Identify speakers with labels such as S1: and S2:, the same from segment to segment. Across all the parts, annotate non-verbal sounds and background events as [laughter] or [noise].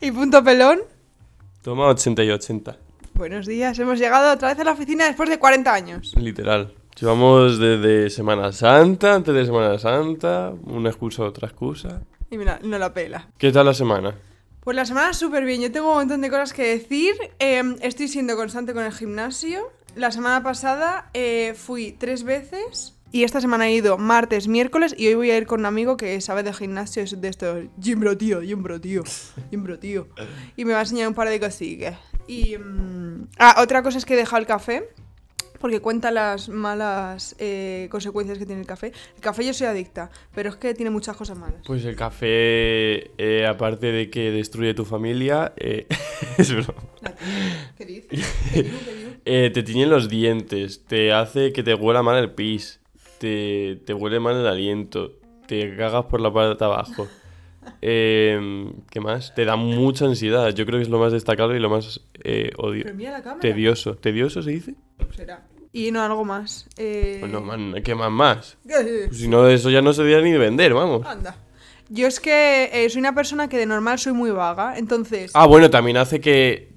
S1: y punto pelón.
S2: Toma 80 y 80.
S1: Buenos días, hemos llegado otra vez a la oficina después de 40 años.
S2: Literal. Llevamos desde Semana Santa, antes de Semana Santa, una excusa, otra excusa.
S1: Y mira, no la pela.
S2: ¿Qué tal la semana?
S1: Pues la semana súper bien, yo tengo un montón de cosas que decir. Eh, estoy siendo constante con el gimnasio. La semana pasada eh, fui tres veces. Y esta semana he ido martes, miércoles y hoy voy a ir con un amigo que sabe de gimnasio, es de esto, Jimbro tío, Jimbro tío, Jimbro tío. [laughs] Y me va a enseñar un par de cosillas. Y... mm, ah, otra cosa es que he dejado el café, porque cuenta las malas eh, consecuencias que tiene el café. El café yo soy adicta, pero es que tiene muchas cosas malas.
S2: Pues el café, eh, aparte de que destruye tu familia, eh, [laughs] es broma.
S1: ¿Qué dices? [laughs] ¿Qué digo, qué digo?
S2: Te tiñen los dientes, te hace que te huela mal el pis, te, te huele mal el aliento, te cagas por la parte de abajo. [laughs] Eh, ¿Qué más? Te da mucha ansiedad. Yo creo que es lo más destacable y lo más eh, odio.
S1: Pero mira la cámara.
S2: Tedioso. ¿Tedioso se dice?
S1: Será. Y no, algo más. Eh...
S2: Pues no, man, ¿qué más más? [laughs] Pues si no, eso ya no se debería ni de vender, vamos.
S1: Anda. Yo es que eh, soy una persona que de normal soy muy vaga, entonces...
S2: Ah, bueno, también hace que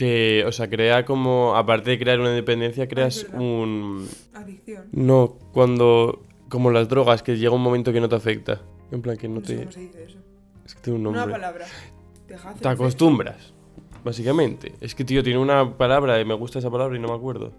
S2: te... O sea, crea como... Aparte de crear una dependencia, creas
S1: verdad.
S2: un...
S1: Adicción.
S2: No, cuando... Como las drogas, que llega un momento que no te afecta. En plan, que no
S1: No sé
S2: te...
S1: cómo se dice eso.
S2: Es que tiene un
S1: Una
S2: nombre.
S1: palabra. Deja hacer
S2: Te acostumbras, básicamente. Es que, tío, tiene una palabra y me gusta esa palabra y no me acuerdo.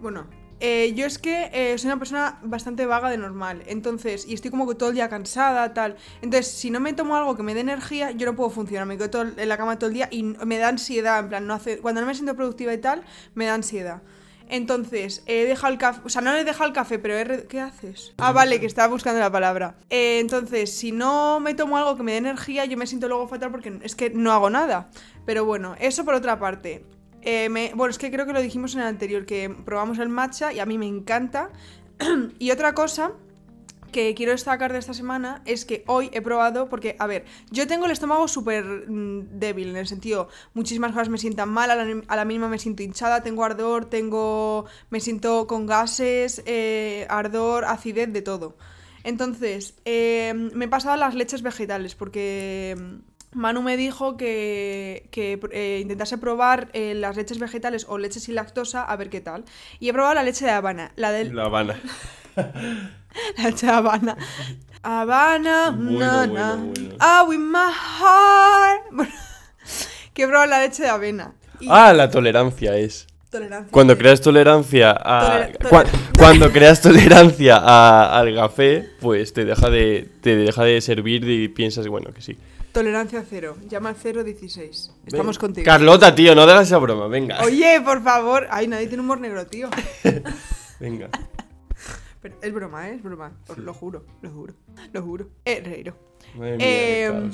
S1: Bueno, eh, yo es que eh, soy una persona bastante vaga de normal, entonces, y estoy como que todo el día cansada, tal. Entonces, si no me tomo algo que me dé energía, yo no puedo funcionar, me quedo todo en la cama todo el día y me da ansiedad, en plan, no hace, cuando no me siento productiva y tal, me da ansiedad. Entonces, he dejado el café, o sea, no he dejado el café, pero he... ¿Qué haces? Ah, vale, que estaba buscando la palabra. Eh, entonces, si no me tomo algo que me dé energía, yo me siento luego fatal porque es que no hago nada. Pero bueno, eso por otra parte. Eh, bueno, es que creo que lo dijimos en el anterior, que probamos el matcha y a mí me encanta. [clears throat] y otra cosa que quiero destacar de esta semana es que hoy he probado, porque, a ver, yo tengo el estómago súper mm, débil, en el sentido, muchísimas cosas me sientan mal, a la, a mínima me siento hinchada, tengo ardor, tengo, me siento con gases, eh, ardor, acidez, de todo. Entonces, eh, me he pasado las leches vegetales, porque mm, Manu me dijo que, que eh, intentase probar eh, las leches vegetales o leches sin lactosa, a ver qué tal. Y he probado la leche de Habana, la del...
S2: La Habana. [laughs]
S1: La leche de Habana. Habana,
S2: Bueno,
S1: na,
S2: bueno,
S1: na.
S2: bueno.
S1: Ah, with my heart. [laughs] Que he probado la leche de avena. Y
S2: Ah, la tolerancia es.
S1: tolerancia.
S2: Cuando creas tolerancia a...
S1: Toler- [laughs]
S2: Cuando creas tolerancia a- al café, pues te deja de, te deja de servir y piensas, bueno, que sí.
S1: Tolerancia cero. Llama al 016. Estamos
S2: Ven.
S1: contigo.
S2: Carlota, tío, no hagas esa broma, venga.
S1: Oye, por favor. Ay, nadie tiene humor negro, tío. [laughs]
S2: Venga.
S1: Pero es broma, ¿eh? Es broma. Os lo juro, lo juro, lo juro. Eh, reiro.
S2: Madre mía,
S1: Eh,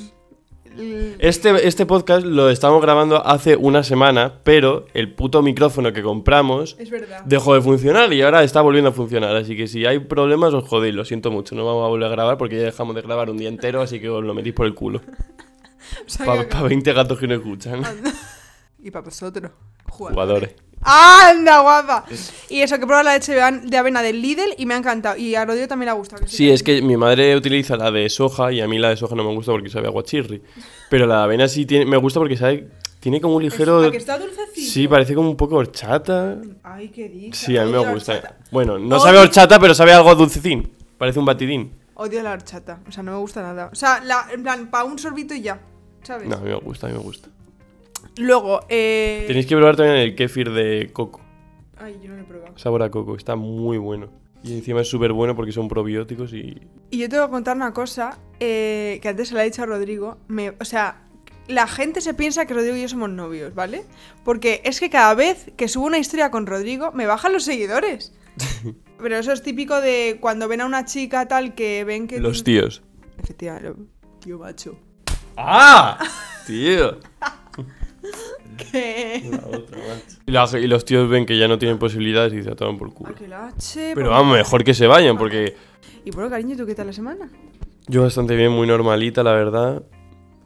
S2: Este, este podcast lo estamos grabando hace una semana, pero el puto micrófono que compramos dejó de funcionar y ahora está volviendo a funcionar. Así que si hay problemas, os jodéis, lo siento mucho. No vamos a volver a grabar porque ya dejamos de grabar un día entero, así que os lo metís por el culo. [laughs]
S1: O sea,
S2: Para
S1: que-
S2: 20 gatos que no escuchan. [laughs]
S1: Y para vosotros.
S2: Jugadores.
S1: ¡Anda, guapa! Y eso, que he probado la leche de aven- de avena del Lidl y me ha encantado. Y a Rodrigo también le ha gustado. que
S2: Sí, es que mi madre utiliza la de soja y a mí la de soja no me gusta porque sabe a aguachirri. Pero la de avena sí tiene, me gusta porque sabe, tiene como un ligero...
S1: ¿A que está dulcecito?
S2: Sí, parece como un poco horchata.
S1: Ay, qué dicha.
S2: Sí, a mí me
S1: Odio
S2: gusta.
S1: horchata.
S2: Bueno, no
S1: Odio-
S2: sabe horchata, pero sabe algo dulcecín. Parece un batidín.
S1: Odio la horchata. O sea, no me gusta nada. O sea, la- en plan, para un sorbito y ya. ¿Sabes?
S2: No, a mí me gusta, a mí me gusta.
S1: Luego, eh.
S2: Tenéis que probar también el kéfir de coco.
S1: Ay, yo no lo he probado.
S2: Sabor a coco, está muy bueno. Y encima es súper bueno porque son probióticos y...
S1: Y yo te voy a contar una cosa eh, que antes se la he dicho a Rodrigo. Me, o sea, la gente se piensa que Rodrigo y yo somos novios, ¿vale? Porque es que cada vez que subo una historia con Rodrigo, me bajan los seguidores. [laughs] Pero eso es típico de cuando ven a una chica tal que ven que...
S2: Los tíos.
S1: Efectivamente, tío macho.
S2: ¡Ah! [laughs] Tío. [laughs] La otra. Y, la- y los tíos ven que ya no tienen posibilidades y se toman por culo.
S1: Ah,
S2: Pero vamos, mejor que se vayan porque...
S1: Y bueno, cariño, ¿y ¿tú qué tal la semana?
S2: Yo bastante bien, muy normalita, la verdad.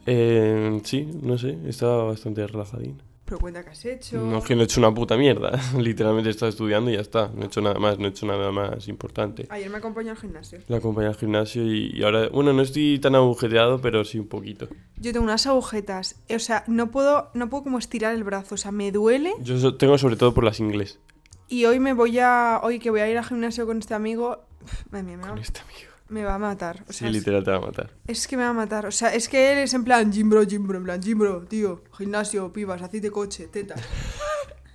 S2: Eh, sí, no sé, estaba bastante relajadín.
S1: Pero cuenta que has hecho.
S2: No es que no he hecho una puta mierda. [laughs] Literalmente he estado estudiando y ya está. No he hecho nada más, no he hecho nada más importante.
S1: Ayer me acompañó al gimnasio.
S2: La acompañé al gimnasio y, y ahora, bueno, no estoy tan agujeteado, pero sí un poquito.
S1: Yo tengo unas agujetas. O sea, no puedo, no puedo como estirar el brazo. O sea, me duele.
S2: Yo tengo sobre todo por las ingles.
S1: Y hoy me voy a. Hoy que voy a ir al gimnasio con este amigo. madre mía, me,
S2: Con este amigo.
S1: Me va a matar. O
S2: Sí,
S1: sea, es-
S2: literal te va a matar.
S1: Es que me va a matar. O sea, es que él es en plan gym bro, gym bro, en plan gym bro, tío, gimnasio, pibas, aceite coche, tetas.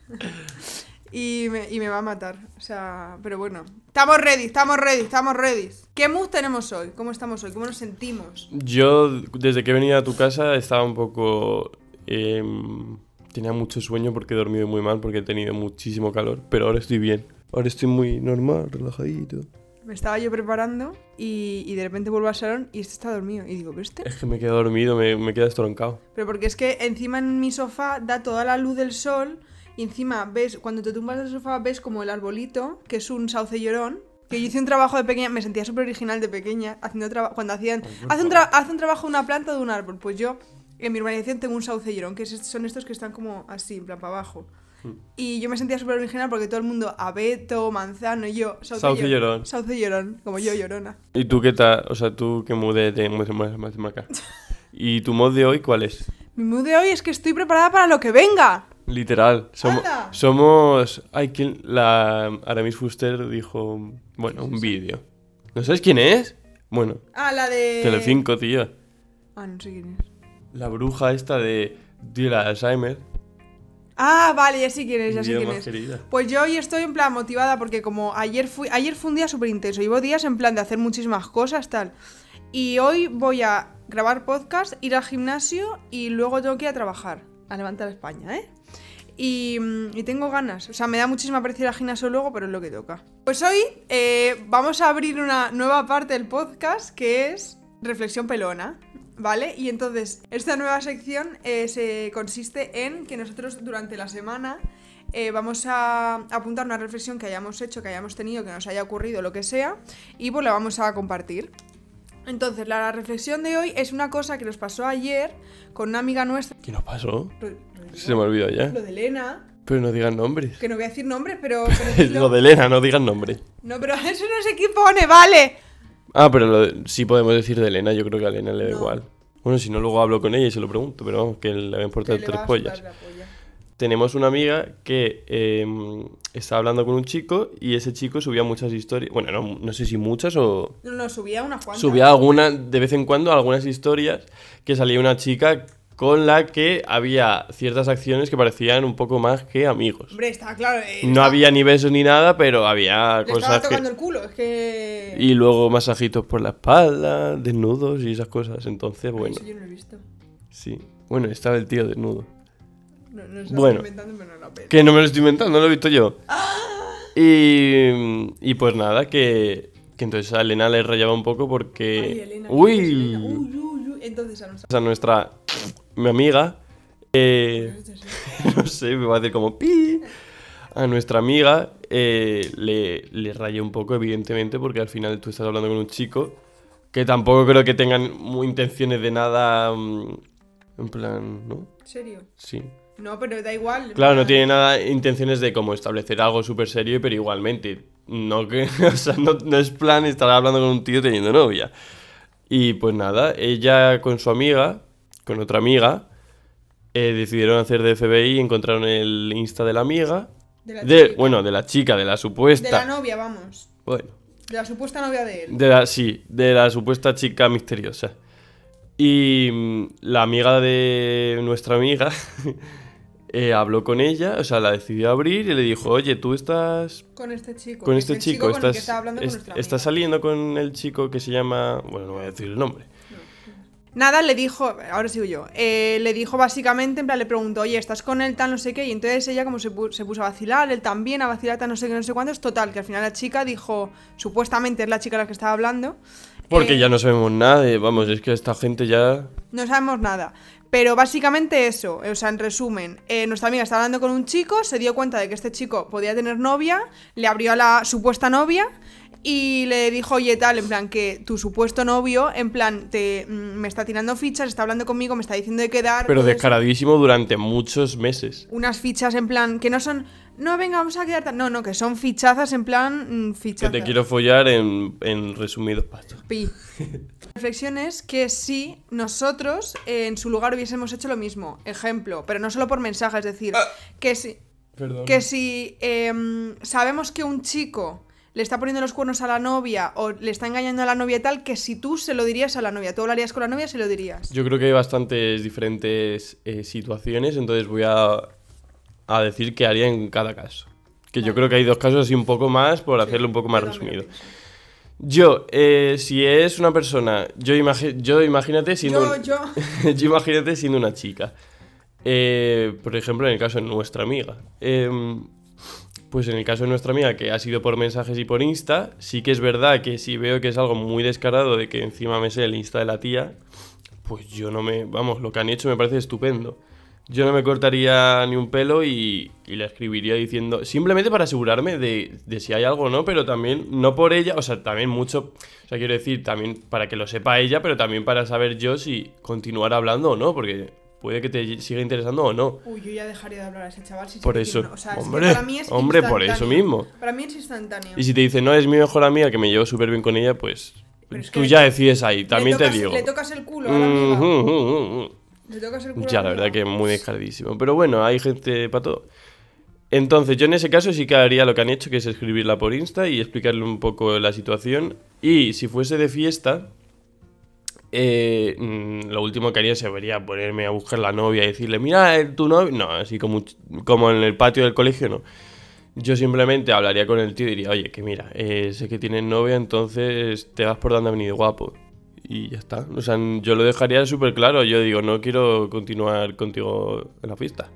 S1: [laughs] y, me, y me va a matar. O sea, pero bueno. Estamos ready, estamos ready, estamos ready. ¿Qué mood tenemos hoy? ¿Cómo estamos hoy? ¿Cómo nos sentimos?
S2: Yo, desde que he venido a tu casa, estaba un poco... em, tenía mucho sueño porque he dormido muy mal, porque he tenido muchísimo calor, pero ahora estoy bien. Ahora estoy muy normal, relajadito.
S1: Me estaba yo preparando y, y de repente vuelvo al salón y este está dormido. Y digo, ¿pero este?
S2: Es que me he quedado dormido, me, me he quedado estroncado.
S1: Pero porque es que encima en mi sofá da toda la luz del sol y encima ves, cuando te tumbas del sofá ves como el arbolito, que es un sauce llorón. Que yo hice un trabajo de pequeña, me sentía súper original de pequeña, haciendo traba- cuando hacían... Hace un, hace un trabajo de una planta o de un árbol. Pues yo, en mi urbanización tengo un sauce llorón, que son estos que están como así, en plan para abajo. Y yo me sentía súper original porque todo el mundo, abeto, manzano, y yo...
S2: Sauce
S1: llor-
S2: llorón.
S1: Sauce llorón, como yo llorona.
S2: ¿Y tú qué tal? O sea, tú qué mudé de acá. ¿Y tu mod de hoy cuál es?
S1: Mi mood de hoy es que estoy preparada para lo que venga.
S2: Literal. Somos...
S1: ¡Hala!
S2: somos ay, ¿quién? La Aramis Fuster dijo... Bueno, un vídeo. ¿No sabes quién es? Bueno,
S1: Ah, la de...
S2: Telecinco, tío.
S1: Ah, no sé quién es.
S2: La bruja esta de... De la Alzheimer.
S1: Ah, vale, ya sé quién es, ya sé quién es.
S2: querida.
S1: Pues yo hoy estoy en plan motivada porque como ayer fui, ayer fue un día súper intenso, llevo días en plan de hacer muchísimas cosas, tal. Y hoy voy a grabar podcast, ir al gimnasio y luego tengo que ir a trabajar, a levantar España, ¿eh? Y, mm, y tengo ganas, o sea, me da muchísima pereza ir al gimnasio luego, pero es lo que toca. Pues hoy eh, vamos a abrir una nueva parte del podcast que es Reflexión Pelona. ¿Vale? Y entonces, esta nueva sección eh, se consiste en que nosotros durante la semana eh, vamos a apuntar una reflexión que hayamos hecho, que hayamos tenido, que nos haya ocurrido, lo que sea, y pues la vamos a compartir. Entonces, la, reflexión de hoy es una cosa que nos pasó ayer con una amiga nuestra.
S2: ¿Qué nos pasó?
S1: Lo, lo-
S2: Se me olvidó ya.
S1: lo de Elena,
S2: Pero no digan nombres.
S1: que no voy a decir nombres, pero. [laughs] pero
S2: lo de Elena, no digan nombre.
S1: No, pero [laughs] eso no se pone, vale.
S2: Ah, pero lo de- sí podemos decir de Elena, yo creo que a Elena le da
S1: No.
S2: igual. Bueno, si no, luego hablo con ella y se lo pregunto, pero vamos, que le va a importar
S1: Que le
S2: tres pollas.
S1: polla.
S2: Tenemos una amiga que eh, estaba hablando con un chico y ese chico subía muchas historias. Bueno, no, no sé si muchas o.
S1: No, no, subía unas cuantas.
S2: Subía alguna, de vez en cuando algunas historias que salía una chica con la que había ciertas acciones que parecían un poco más que amigos.
S1: Hombre, está claro. eh,
S2: No había ni besos ni nada, pero había
S1: Le estaba
S2: cosas que...
S1: tocando el culo, es que.
S2: Y luego masajitos por la espalda, desnudos y esas cosas. Entonces, bueno,
S1: Eso yo no lo he visto.
S2: sí. Bueno, estaba el tío desnudo.
S1: No,
S2: Bueno.
S1: lo estoy inventando, pero no lo.
S2: Que no me lo estoy inventando, no lo he visto yo. Y, y pues nada, que, que entonces a Elena le rayaba un poco porque...
S1: Ay, Elena,
S2: uy,
S1: Elena, uy, uy, uy. Entonces a nuestra.
S2: a nuestra... Mi amiga... eh, [laughs] no sé, me va a hacer como pi. A nuestra amiga eh, le, le rayé un poco, evidentemente, porque al final tú estás hablando con un chico que tampoco creo que tengan muy intenciones de nada. mm, En plan, ¿no?
S1: ¿En serio?
S2: Sí.
S1: No, pero da igual.
S2: Claro, no tiene nada intenciones de como establecer algo súper serio, pero igualmente. No que. [laughs] O sea, no, no es plan estar hablando con un tío teniendo novia. Y pues nada, ella con su amiga, con otra amiga, eh, decidieron hacer de FBI y encontraron el Insta de la amiga.
S1: De la
S2: De, bueno, de la chica, de la
S1: De
S2: supuesta.
S1: la novia, vamos.
S2: Bueno,
S1: De la supuesta novia de él.
S2: de la, sí, de la supuesta chica misteriosa. Y mm, la amiga de nuestra amiga [laughs] eh, habló con ella, o sea, la decidió abrir y le dijo, oye, tú estás
S1: Con este chico.
S2: con este
S1: es
S2: chico,
S1: con
S2: estás,
S1: hablando con
S2: estás saliendo con el chico que se llama... Bueno, no voy a decir el nombre.
S1: Nada, le dijo, ahora sigo yo, eh, le dijo básicamente, en plan, le preguntó, oye, ¿estás con él tal no sé qué? Y entonces ella como se, pu- se puso a vacilar, él también a vacilar tal no sé qué, no sé cuánto, es total, que al final la chica dijo, supuestamente es la chica la que estaba hablando.
S2: Porque
S1: eh,
S2: ya no sabemos nada, de- vamos, es que esta gente ya...
S1: No sabemos nada. Pero básicamente eso, o sea, en resumen, eh, nuestra amiga estaba hablando con un chico, se dio cuenta de que este chico podía tener novia, le abrió a la supuesta novia Y le dijo, oye, tal, en plan, que tu supuesto novio, en plan, te, mm, me está tirando fichas, está hablando conmigo, me está diciendo de quedar.
S2: Pero
S1: eso.
S2: descaradísimo durante muchos meses.
S1: Unas fichas en plan, que no son, no, venga, vamos a quedar tal. No, no, que son fichazas en plan, mm,
S2: Que
S1: fichazas.
S2: te quiero follar en, en resumidos pasos.
S1: Pi. La reflexión es que si nosotros eh, en su lugar hubiésemos hecho lo mismo, ejemplo, pero no solo por mensaje, es decir, que si,
S2: Perdón.
S1: que si em, sabemos que un chico le está poniendo los cuernos a la novia o le está engañando a la novia y tal, que si tú se lo dirías a la novia, tú hablarías con la novia, se lo dirías.
S2: Yo creo que hay bastantes diferentes eh, situaciones, entonces voy a, a decir qué haría en cada caso. Que yo creo que hay dos casos así un poco más, por hacerlo un poco más resumido. Yo, eh, si es una persona, yo, imagi- yo imagínate siendo...
S1: Yo,
S2: un-
S1: yo. [laughs]
S2: yo imagínate siendo una chica. Eh, por ejemplo, en el caso de nuestra amiga. Em, pues en el caso de nuestra amiga, que ha sido por mensajes y por Insta, sí que es verdad que si veo que es algo muy descarado de que encima me sé el Insta de la tía, pues yo no me. Vamos, lo que han hecho me parece estupendo. Yo no me cortaría ni un pelo y, y le escribiría diciendo. Simplemente para asegurarme de, de si hay algo o no, pero también, no por ella, o sea, también mucho. O sea, quiero decir, también para que lo sepa ella, pero también para saber yo si continuar hablando o no, porque puede que te siga interesando o no.
S1: Uy, yo ya dejaría de hablar a ese chaval si
S2: Por eso,
S1: tiene una- o sea, es que
S2: hombre,
S1: para mí es
S2: hombre, por eso mismo.
S1: Para mí es instantáneo.
S2: Y si te dice, no, es mi mejor amiga, que me llevo súper bien con ella, pues tú ya decides ahí, también te digo.
S1: Le tocas el culo a la amiga.
S2: Mm, mm, mm, Ya, la verdad que muy descaradísimo. Pero bueno, hay gente para todo. Entonces, yo en ese caso sí que haría lo que han hecho, que es escribirla por Insta y explicarle un poco la situación. Y si fuese de fiesta, eh, mm, lo último que haría sería ponerme a buscar la novia y decirle, mira, eh, tu novio. No, así como, como en el patio del colegio, no. Yo simplemente hablaría con el tío y diría, oye, que mira, eh, sé que tienes novia, entonces te vas por donde ha venido guapo. Y ya está. O sea, yo lo dejaría súper claro. Yo digo, no quiero continuar contigo en la fiesta.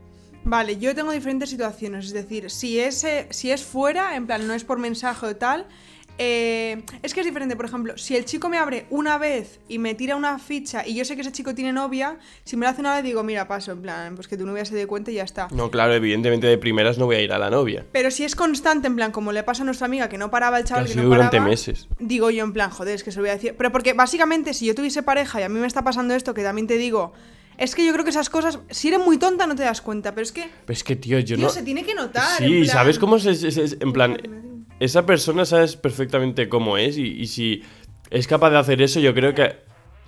S1: Vale, yo tengo diferentes situaciones. Es decir, si es, eh, si es fuera, en plan, no es por mensaje o tal. Eh, es que es diferente, por ejemplo, si el chico me abre una vez y me tira una ficha y yo sé que ese chico tiene novia, si me lo hace una vez digo, mira, paso, en plan, pues que tu novia se dé cuenta y ya está.
S2: No, claro, evidentemente de primeras no voy a ir a la novia.
S1: Pero si es constante, en plan, como le pasa a nuestra amiga, que no paraba el chaval,
S2: ha
S1: que, no
S2: durante
S1: paraba,
S2: meses.
S1: digo yo en plan, joder, es que se lo voy a decir. Pero porque básicamente si yo tuviese pareja y a mí me está pasando esto, que también te digo, es que yo creo que esas cosas, si eres muy tonta no te das cuenta, pero es que,
S2: Pero es que, tío, yo
S1: tío,
S2: no.
S1: se tiene que notar.
S2: Sí,
S1: en plan-
S2: ¿sabes cómo se- se- En plan, esa persona sabes perfectamente cómo es y, si es capaz de hacer eso, yo creo que.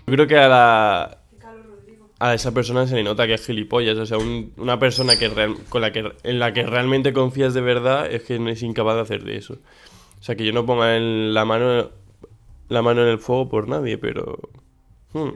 S2: Yo creo que a la. A esa persona se le nota que es gilipollas. O sea, un- una persona que con la que, en la que realmente confías de verdad es que no es incapaz de hacer de eso. O sea, que yo no ponga la mano la mano en el fuego por nadie, pero. hmm.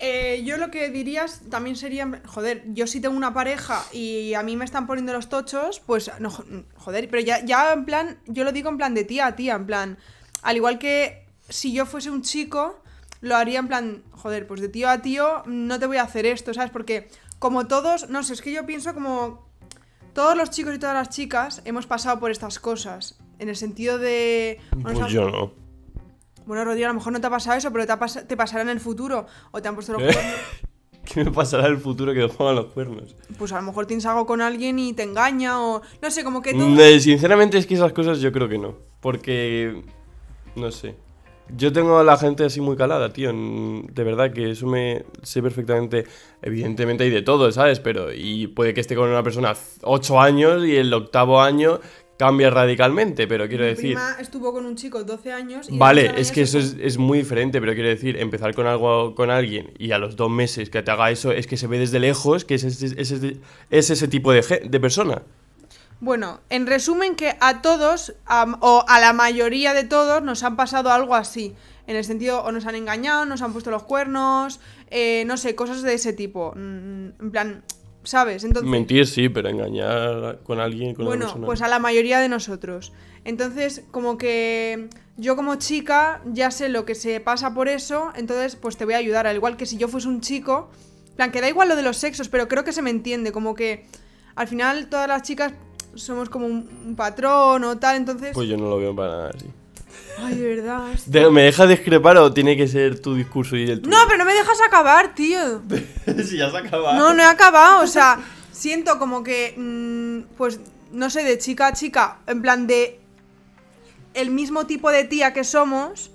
S1: Eh, yo lo que dirías también sería, joder, yo si tengo una pareja y a mí me están poniendo los tochos, pues, no, jo- joder, pero ya, ya en plan, yo lo digo en plan de tía a tía, en plan, al igual que si yo fuese un chico, lo haría en plan, joder, pues de tío a tío no te voy a hacer esto, ¿sabes? Porque como todos, no sé, es que yo pienso como todos los chicos y todas las chicas hemos pasado por estas cosas, en el sentido de...
S2: Pues yo no.
S1: Bueno, Rodrigo, a lo mejor no te ha pasado eso, pero te, ha pas- te pasará en el futuro. O te han puesto los
S2: ¿Eh?
S1: cuernos. [laughs]
S2: ¿Qué me pasará en el futuro que me pongan los cuernos?
S1: Pues a lo mejor tienes algo con alguien y te engaña o... No sé, como que todo...
S2: Mm, eh, sinceramente es que esas cosas yo creo que no. Porque... No sé. Yo tengo a la gente así muy calada, tío. De verdad que eso me sé perfectamente. Evidentemente hay de todo, ¿sabes? Pero... Y puede que esté con una persona 8 años y el octavo año cambia radicalmente. Pero quiero
S1: Mi
S2: decir...
S1: prima estuvo con un chico 12 años y...
S2: Vale,
S1: 12
S2: es que eso es, es muy diferente, pero quiero decir, empezar con algo con alguien y a los dos meses que te haga eso es que se ve desde lejos que es, ese- es ese- es ese tipo de, de persona.
S1: Bueno, en resumen que a todos, a- o a la mayoría de todos, nos han pasado algo así. En el sentido, o nos han engañado, nos han puesto los cuernos, eh, no sé, cosas de ese tipo. Mm, En plan, ¿sabes? Entonces...
S2: Mentir sí, pero engañar con alguien, con una
S1: Bueno,
S2: persona.
S1: pues a la mayoría de nosotros. Entonces, como que yo como chica ya sé lo que se pasa por eso, entonces pues te voy a ayudar. Al igual que si yo fuese un chico, en plan, que da igual lo de los sexos, pero creo que se me entiende, como que al final todas las chicas somos como un, un patrón o tal, entonces...
S2: Pues yo no lo veo para nada así.
S1: Ay, de verdad.
S2: De- ¿Me dejas discrepar o tiene que ser tu discurso y el tuyo?
S1: No, pero no me dejas acabar, tío. [laughs]
S2: si ya se acaba.
S1: No, no he acabado. O sea, siento como que, mm, pues, no sé, de chica a chica, en plan de... el mismo tipo de tía que somos.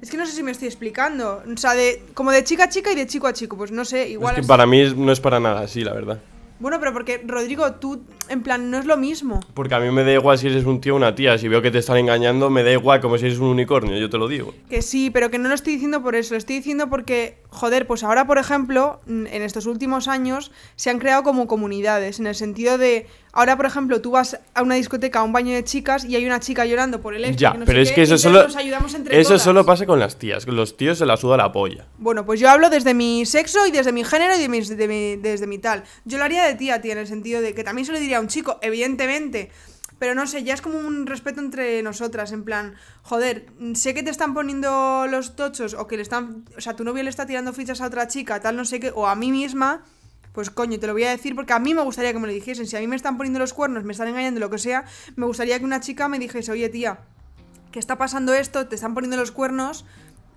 S1: Es que no sé si me estoy explicando. O sea, de, como de chica a chica y de chico a chico. Pues no sé, igual.
S2: Es que
S1: así.
S2: para mí no es para nada así, la verdad.
S1: Bueno, pero porque, Rodrigo, tú, en plan, no es lo mismo.
S2: Porque a mí me da igual si eres un tío o una tía. Si veo que te están engañando, me da igual como si eres un unicornio, yo te lo digo.
S1: Que sí, pero que no lo estoy diciendo por eso, lo estoy diciendo porque, joder, pues ahora, por ejemplo, en estos últimos años se han creado como comunidades, en el sentido de, ahora, por ejemplo, tú vas a una discoteca, a un baño de chicas y hay una chica llorando por el esto,
S2: Ya,
S1: no
S2: pero
S1: sé
S2: es
S1: qué,
S2: que eso solo.
S1: nos ayudamos entre
S2: Eso
S1: todas.
S2: solo pasa con las tías. Los tíos se la suda la polla.
S1: Bueno, pues yo hablo desde mi sexo y desde mi género y de mis- de mi- desde mi tal. Yo lo haría de tía, tía, en el sentido de que también se lo diría a un chico, evidentemente. Pero no sé, ya es como un respeto entre nosotras, en plan, joder, sé que te están poniendo los tochos o que le están, o sea, tu novio le está tirando fichas a otra chica, tal, no sé qué, o a mí misma, pues coño, te lo voy a decir porque a mí me gustaría que me lo dijesen. Si a mí me están poniendo los cuernos, me están engañando, lo que sea, me gustaría que una chica me dijese, oye tía, que está pasando esto, te están poniendo los cuernos,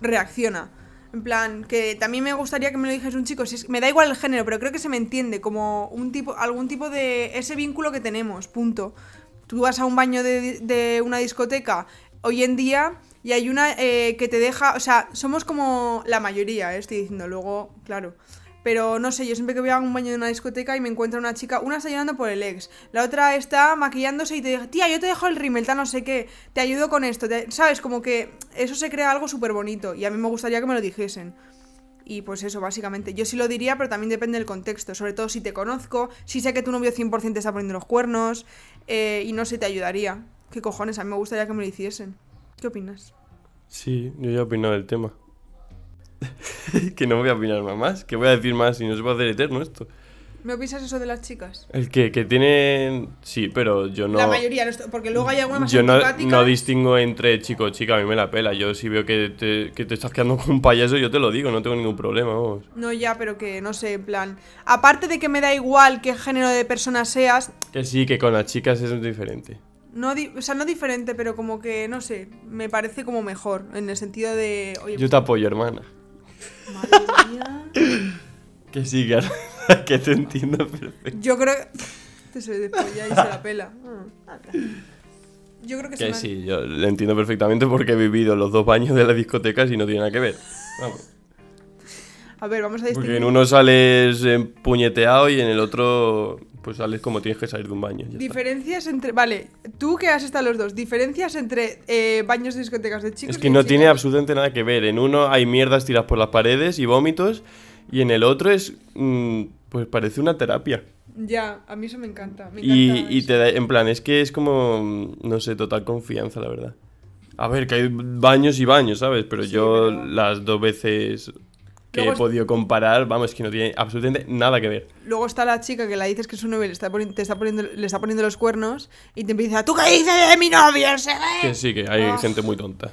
S1: reacciona. En plan, que también me gustaría que me lo dijese un chico, si me da igual el género, pero creo que se me entiende como un tipo, algún tipo de ese vínculo que tenemos, punto. Tú vas a un baño de, de una discoteca hoy en día y hay una eh, que te deja, o sea, somos como la mayoría, eh, estoy diciendo, luego, claro. Pero no sé, yo siempre que voy a un baño de una discoteca y me encuentro una chica, una está llorando por el ex, la otra está maquillándose y te dice, tía, yo te dejo el rímel, tal no sé qué, te ayudo con esto, ¿sabes? Como que eso se crea algo súper bonito y a mí me gustaría que me lo dijesen. Y pues eso, básicamente. Yo sí lo diría, pero también depende del contexto. Sobre todo si te conozco, si sé que tu novio 100% te está poniendo los cuernos eh, y no sé, te ayudaría. ¿Qué cojones? A mí me gustaría que me lo hiciesen. ¿Qué opinas?
S2: Sí, yo ya he opinado del tema. [laughs] que no voy a opinar más. Que voy a decir más y no se puede hacer eterno esto.
S1: ¿Me opinas eso de las chicas?
S2: El que, que tienen. Sí, pero yo no.
S1: La mayoría, porque luego hay algunas más
S2: Yo no, no distingo entre chico o chica, a mí me la pela. Yo si veo que te, que te estás quedando [laughs] con un payaso, yo te lo digo, no tengo ningún problema, vamos.
S1: No, ya, pero que no sé, en plan. Aparte de que me da igual qué género de persona seas,
S2: Que sí, que con las chicas es diferente.
S1: no di- o sea, no diferente, pero como que, no sé, me parece como mejor. En el sentido de. Oye,
S2: Yo te apoyo, hermana.
S1: Madre mía.
S2: Que sí, [laughs] que, te entiendo perfecto.
S1: Yo creo que. Se despolla y se la pela. Yo creo que, se
S2: Que
S1: me-
S2: sí, yo lo entiendo perfectamente porque he vivido los dos baños de las discotecas y no tiene nada que ver. Vamos.
S1: A ver, vamos a
S2: Porque
S1: distinguir.
S2: en uno sales empuñeteado y en el otro pues sales como tienes que salir de un baño. está.
S1: Diferencias entre. Vale, tú que has estado los dos. Diferencias entre eh, baños de discotecas de chicos
S2: Es
S1: y
S2: que no tiene
S1: chicas.
S2: absolutamente nada que ver. En uno hay mierdas tiradas por las paredes y vómitos y en el otro es mm, pues parece una terapia.
S1: Ya, a mí eso me encanta. Me
S2: Y,
S1: encanta
S2: y
S1: eso.
S2: te da, en plan, es que es como, mm, no sé, total confianza, la verdad. A ver, que hay baños y baños, ¿sabes? Pero
S1: Sí,
S2: yo
S1: pero-
S2: las dos veces que
S1: Luego
S2: he
S1: es-
S2: podido comparar, vamos, que no tiene absolutamente nada que ver.
S1: Luego está la chica que la dices que su novio le está, poni- te está poniendo, le está poniendo los cuernos y te empieza, ¿tú qué dices de mi novio? qué?".
S2: Que sí, que hay
S1: Ah.
S2: gente muy tonta.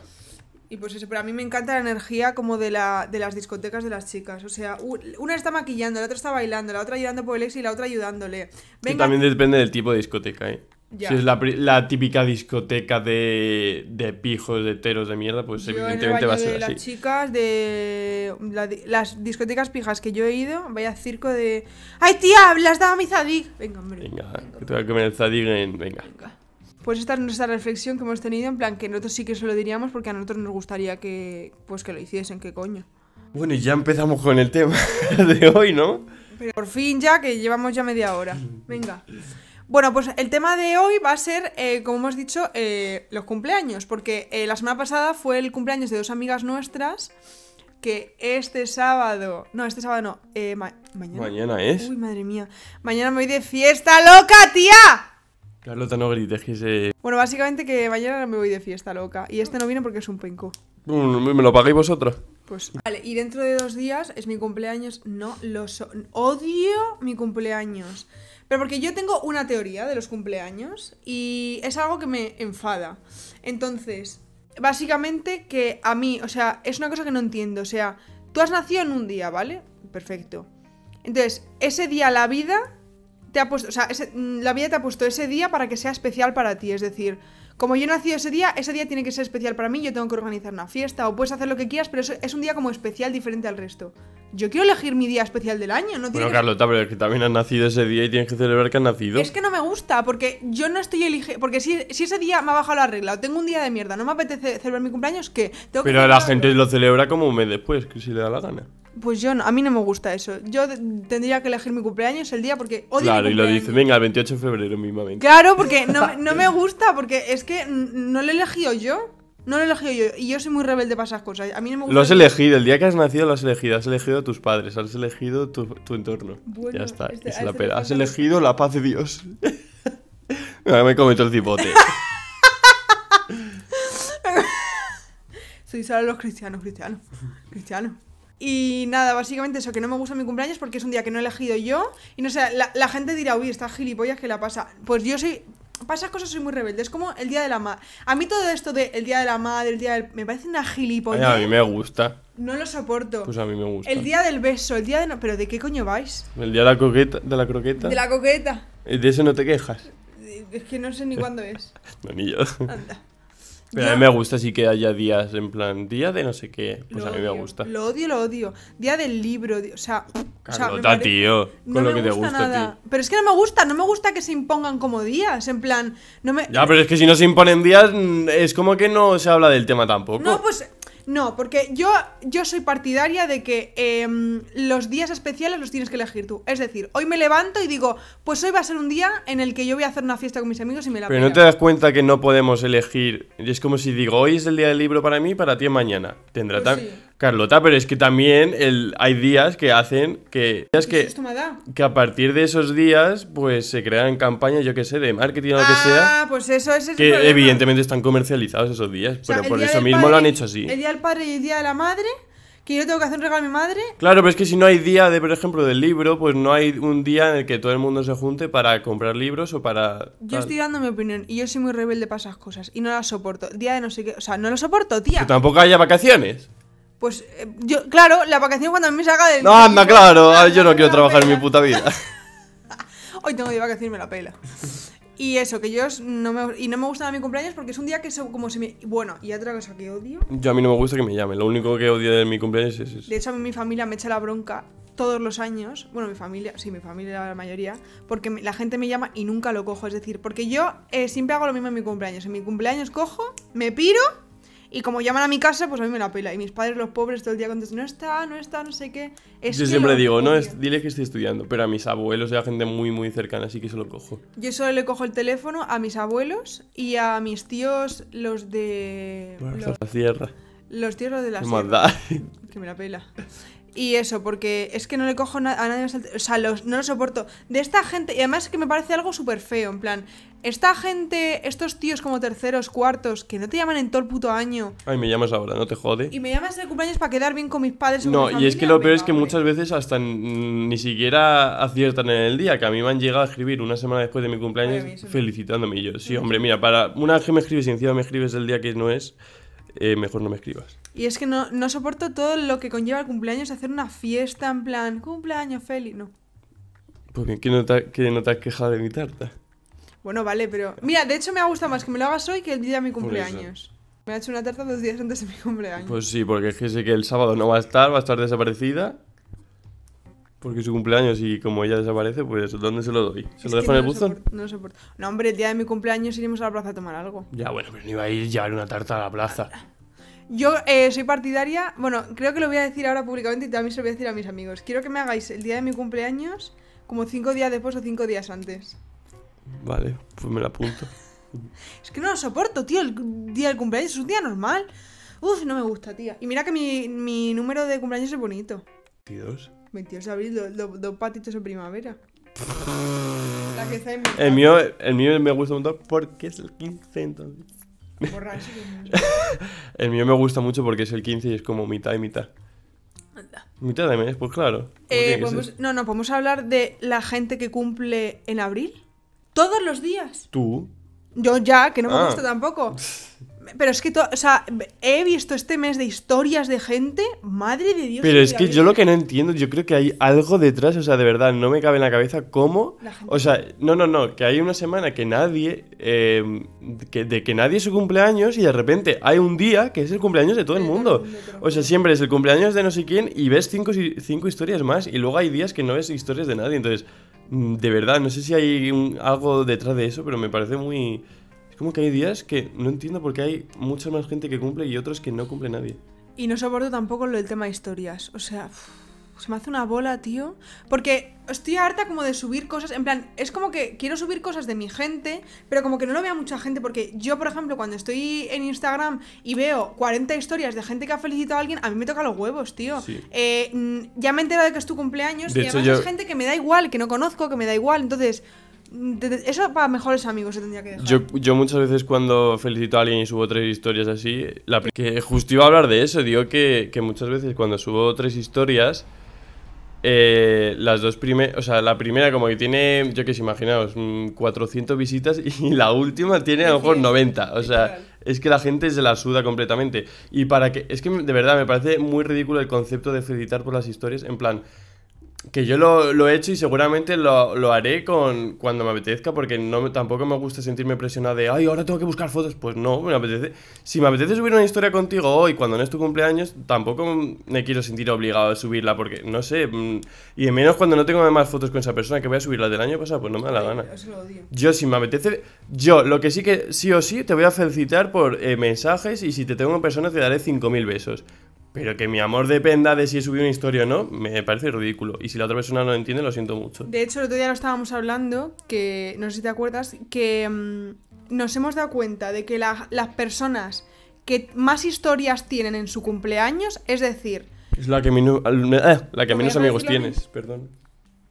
S1: Y pues eso, pero a mí me encanta la energía como de, la, de las discotecas de las chicas. O sea, una está maquillando, la otra está bailando, la otra llorando por el ex y la otra ayudándole. Venga,
S2: también depende del tipo de discoteca, ¿eh?
S1: Ya.
S2: Si es la, la típica discoteca de, de pijos, de heteros de mierda, pues
S1: yo
S2: evidentemente va a ser
S1: de
S2: así.
S1: las chicas de la las discotecas pijas que yo he ido, vaya circo de ¡Ay, tía! ¡Le has dado a mi zadig! Venga, hombre.
S2: Venga, que te voy a comer el zadig en... Venga.
S1: Venga. Pues esta es nuestra reflexión que hemos tenido, en plan que nosotros sí que se lo diríamos porque a nosotros nos gustaría que pues que lo hiciesen, qué coño.
S2: Bueno, y ya empezamos con el tema [laughs] de hoy, ¿no?
S1: Pero por fin ya, que llevamos ya media hora. Venga. Bueno, pues el tema de hoy va a ser, eh, como hemos dicho, eh, los cumpleaños. Porque eh, la semana pasada fue el cumpleaños de dos amigas nuestras. Que este sábado. No, este sábado no. ma- mañana.
S2: Mañana es.
S1: Uy, madre mía. Mañana me voy de fiesta loca, tía.
S2: Carlota, no grites que se...
S1: Bueno, básicamente que mañana me voy de fiesta loca. Y este no viene porque es un penco.
S2: Mm, ¿Me lo pagáis vosotros?
S1: Pues vale, y dentro de dos días es mi cumpleaños. No lo so Odio mi cumpleaños. Pero porque yo tengo una teoría de los cumpleaños y es algo que me enfada. Entonces, básicamente que a mí, o sea, es una cosa que no entiendo. O sea, tú has nacido en un día, ¿vale? Perfecto. Entonces, ese día la vida te ha puesto, o sea, mm, la vida te ha puesto ese día para que sea especial para ti. Es decir, como yo he nacido ese día, ese día tiene que ser especial para mí, yo tengo que organizar una fiesta o puedes hacer lo que quieras, pero es un día como especial diferente al resto. Yo quiero elegir mi día especial del año, no tiene
S2: Bueno,
S1: que-
S2: Carlota, pero es que también has nacido ese día y tienes que celebrar que has nacido.
S1: Es que no me gusta, porque yo no estoy eligiendo. Porque si, si ese día me ha bajado la regla o tengo un día de mierda, no me apetece celebrar mi cumpleaños, ¿qué? Tengo que
S2: Pero la
S1: celebrarlo.
S2: gente lo celebra como un mes después, que si le da la gana.
S1: Pues yo no, a mí no me gusta eso. Yo tendría que elegir mi cumpleaños el día porque odio. mi
S2: Claro, y lo dice, venga, el 28 de febrero mismamente.
S1: Claro, porque no, me- no [laughs] me gusta, porque es que no lo he elegido yo. No lo he elegido yo. Y yo soy muy rebelde para esas cosas. A mí no me gusta.
S2: Lo has elegido, el día que has nacido lo has elegido, has elegido a tus padres, has elegido tu, tu entorno.
S1: Bueno,
S2: ya está,
S1: este- a
S2: la
S1: este.
S2: Has elegido la paz de Dios. [laughs] Me cometo el cipote. [laughs]
S1: Soy solo los cristianos, cristianos. Cristianos. Y nada, básicamente eso, que no me gusta mi cumpleaños porque es un día que no he elegido yo. Y no sé, la, la gente dirá, uy, está gilipollas que la pasa. Pues yo soy. Para esas cosas soy muy rebelde. Es como el día de la madre. A mí todo esto de el día de la madre, el día del. Me parece una
S2: Ay,
S1: gilipollez.
S2: a mí me gusta.
S1: No lo soporto.
S2: Pues a mí me gusta.
S1: el día del beso, el día de. no- ¿Pero de qué coño vais?
S2: El día de la croqueta, de la croqueta.
S1: De la coqueta.
S2: De eso no te quejas.
S1: Es que no sé ni cuándo es. [laughs]
S2: No, ni yo.
S1: Anda.
S2: Pero
S1: Yo
S2: a mí me gusta sí que haya días en plan, día de no sé qué. Pues a mí me gusta.
S1: Lo odio, lo odio. Día del libro, o sea. o sea, me
S2: Carlota, tío. Con
S1: No
S2: lo que te
S1: gusta
S2: gusta a
S1: nada.
S2: ti.
S1: Pero es que no me gusta, no me gusta que se impongan como días. En plan, no me.
S2: Ya, pero es que si no se imponen días, es como que no se habla del tema tampoco.
S1: No, pues. No, porque yo, yo soy partidaria de que em, los días especiales los tienes que elegir tú. Es decir, hoy me levanto y digo, pues hoy va a ser un día en el que yo voy a hacer una fiesta con mis amigos y me la
S2: Pero no te das cuenta que no podemos elegir. Es como si digo, hoy es el día del libro para mí, para ti mañana. Tendrá
S1: Pues sí.
S2: Carlota, pero es que también el... hay días que hacen que. Días
S1: ¿Qué
S2: que, que a partir de esos días, pues se crean campañas, yo que sé, de marketing o lo que sea.
S1: Ah, pues eso es el
S2: Que
S1: problema.
S2: evidentemente están comercializados esos días.
S1: O sea,
S2: pero por
S1: día
S2: eso mismo
S1: padre
S2: lo han hecho así.
S1: El día del padre y el día de la madre, que yo tengo que hacer un regalo a mi madre.
S2: Claro, pero es que si no hay día de, por ejemplo, del libro, pues no hay un día en el que todo el mundo se junte para comprar libros o para.
S1: Yo
S2: tal.
S1: estoy dando mi opinión y yo soy muy rebelde para esas cosas y no las soporto. Día de no sé qué, o sea, no lo soporto, tía.
S2: Que tampoco haya vacaciones.
S1: Pues eh, yo, claro, la vacación cuando a mí me salga del.
S2: No, anda, claro. Ay, yo no [laughs] quiero trabajar en mi puta vida. [laughs]
S1: Hoy tengo de vacaciones y me la pela. Y eso, que yo no me, y no me gusta nada mi cumpleaños porque es un día que se, como se me... Bueno, y otra cosa que odio.
S2: Yo a mí no me gusta que me llamen. Lo único que odio de mi cumpleaños es eso.
S1: De hecho, a mí mi familia me echa la bronca todos los años. Bueno, mi familia, sí, mi familia la mayoría. Porque la gente me llama y nunca lo cojo. Es decir, porque yo eh, siempre hago lo mismo en mi cumpleaños. En mi cumpleaños cojo, me piro y como llaman a mi casa, pues a mí me la pela. Y mis padres, los pobres, todo el día contestan, no está, no está, no sé qué. Es
S2: Yo
S1: que
S2: siempre digo, no, es, dile que estoy estudiando. Pero a mis abuelos y a gente muy, muy cercana, así que se lo cojo.
S1: Yo solo le cojo el teléfono a mis abuelos y a mis tíos, los de.
S2: Bueno,
S1: los,
S2: la sierra.
S1: los tíos los de la
S2: ¿Qué
S1: sierra. Que me la pela. Y eso, porque es que no le cojo a nadie más O sea, los- no lo soporto. De esta gente, y además es que me parece algo súper feo, en plan, esta gente, estos tíos como terceros, cuartos, que no te llaman en todo el puto año,
S2: Ay, me llamas ahora, no te jode.
S1: y me llamas de cumpleaños para quedar bien con mis padres. o con
S2: No,
S1: mi
S2: y es que
S1: familia,
S2: lo peor es que
S1: hombre.
S2: muchas veces hasta n- ni siquiera aciertan en el día, que a mí me han llegado a escribir una semana después de mi
S1: Ay, a
S2: cumpleaños
S1: mí eso no.
S2: felicitándome y yo. Sí, hombre, mira, para una vez que me escribes y encima me escribes el día que no es, eh, mejor no me escribas.
S1: Y es que no, no soporto todo lo que conlleva el cumpleaños, hacer una fiesta en plan, cumpleaños, feliz, no.
S2: Porque ¿qué no te, que no te has quejado de mi tarta?
S1: Bueno, vale, pero. Mira, de hecho me ha gustado más que me lo hagas hoy que el día de mi cumpleaños. Me ha hecho una tarta dos días antes de mi cumpleaños.
S2: Pues sí, porque es que sé que el sábado no va a estar, va a estar desaparecida. Porque es su cumpleaños y como ella desaparece, pues ¿dónde se lo doy? ¿Se
S1: Es
S2: lo dejo en el
S1: no
S2: buzón?
S1: no lo soporto. No, hombre, el día de mi cumpleaños iremos a la plaza a tomar algo.
S2: Ya, bueno, pero no iba a ir llevar una tarta a la plaza.
S1: Yo eh, soy partidaria. Bueno, creo que lo voy a decir ahora públicamente y también se lo voy a decir a mis amigos. Quiero que me hagáis el día de mi cumpleaños como cinco días después o cinco días antes.
S2: Vale, pues me la apunto. [laughs]
S1: Es que no lo soporto, tío. El día del cumpleaños es un día normal. Uf, no me gusta, tía. Y mira que mi, mi número de cumpleaños es bonito.
S2: 22.
S1: 22 de abril, do- do- dos patitos en primavera. [laughs] La que está.
S2: El mío, el mío me gusta un montón porque es el 15 entonces. [laughs] El mío me gusta mucho porque es el 15 y es como mitad y mitad.
S1: Anda.
S2: Mitad de mes, pues claro. ¿cómo
S1: Eh, podemos- no, no, podemos hablar de la gente que cumple en abril. Todos los días.
S2: Tú.
S1: Yo ya, que no me
S2: Ah.
S1: gusta tampoco. Pero es que, to- o sea, he visto este mes de historias de gente, madre de Dios.
S2: Pero es que yo lo que no entiendo, yo creo que hay algo detrás, o sea, de verdad, no me cabe en la cabeza cómo...
S1: La gente-
S2: O sea, no, no, no, que hay una semana que nadie... eh, que, de que nadie es su cumpleaños y de repente hay un día que es el cumpleaños de todo el
S1: De todo el
S2: mundo.
S1: mundo, te lo
S2: O sea, siempre es el cumpleaños de no sé quién y ves cinco, si- cinco historias más y luego hay días que no ves historias de nadie. Entonces, de verdad, no sé si hay algo detrás de eso, pero me parece muy... Es como que hay días que no entiendo por qué hay mucha más gente que cumple y otros que no cumple nadie.
S1: Y no soporto tampoco lo del tema de historias. O sea, se me hace una bola, tío. Porque estoy harta como de subir cosas. En plan, es como que quiero subir cosas de mi gente, pero como que no lo vea mucha gente. Porque yo, por ejemplo, cuando estoy en Instagram y veo 40 historias de gente que ha felicitado a alguien, a mí me toca los huevos, tío.
S2: Sí.
S1: Eh, ya me he enterado de que es tu cumpleaños
S2: De
S1: y
S2: hecho,
S1: además
S2: yo-
S1: es gente que me da igual, que no conozco, que me da igual. Entonces, mm, eso para mejores amigos se tendría que dejar.
S2: Yo, yo muchas veces cuando felicito a alguien y subo tres historias así, la, que justo iba a hablar de eso, digo que, que muchas veces cuando subo tres historias, eh, las dos primeras, o sea, la primera como que tiene, yo qué sé, imaginaos, mm, 400 visitas [laughs] y la última tiene a lo mejor 90, o sea, es que la gente se la suda completamente. Y para que, es que de verdad me parece muy ridículo el concepto de felicitar por las historias, en plan... Que yo lo, lo he hecho y seguramente lo, lo haré con, cuando me apetezca, porque no, tampoco me gusta sentirme presionado de, ay, ahora tengo que buscar fotos. Pues no, me apetece. Si me apetece subir una historia contigo hoy, cuando no es tu cumpleaños, tampoco me quiero sentir obligado a subirla, porque no sé. mm, Y menos cuando no tengo más fotos con esa persona que voy a subir las del año pasado, pues no me da la gana. Yo, si me apetece, yo lo que sí que sí o sí te voy a felicitar por eh, mensajes y si te tengo en persona te daré 5.000 besos. Pero que mi amor dependa de si he subido una historia o no, me parece ridículo. Y si la otra persona no lo entiende, lo siento mucho.
S1: De hecho, el otro día lo estábamos hablando, que no sé si te acuerdas, que mm, nos hemos dado cuenta de que la- las personas que más historias tienen en su cumpleaños, es decir,
S2: Es la que, al- eh, la que
S1: ¿Lo
S2: menos amigos tienes, perdón.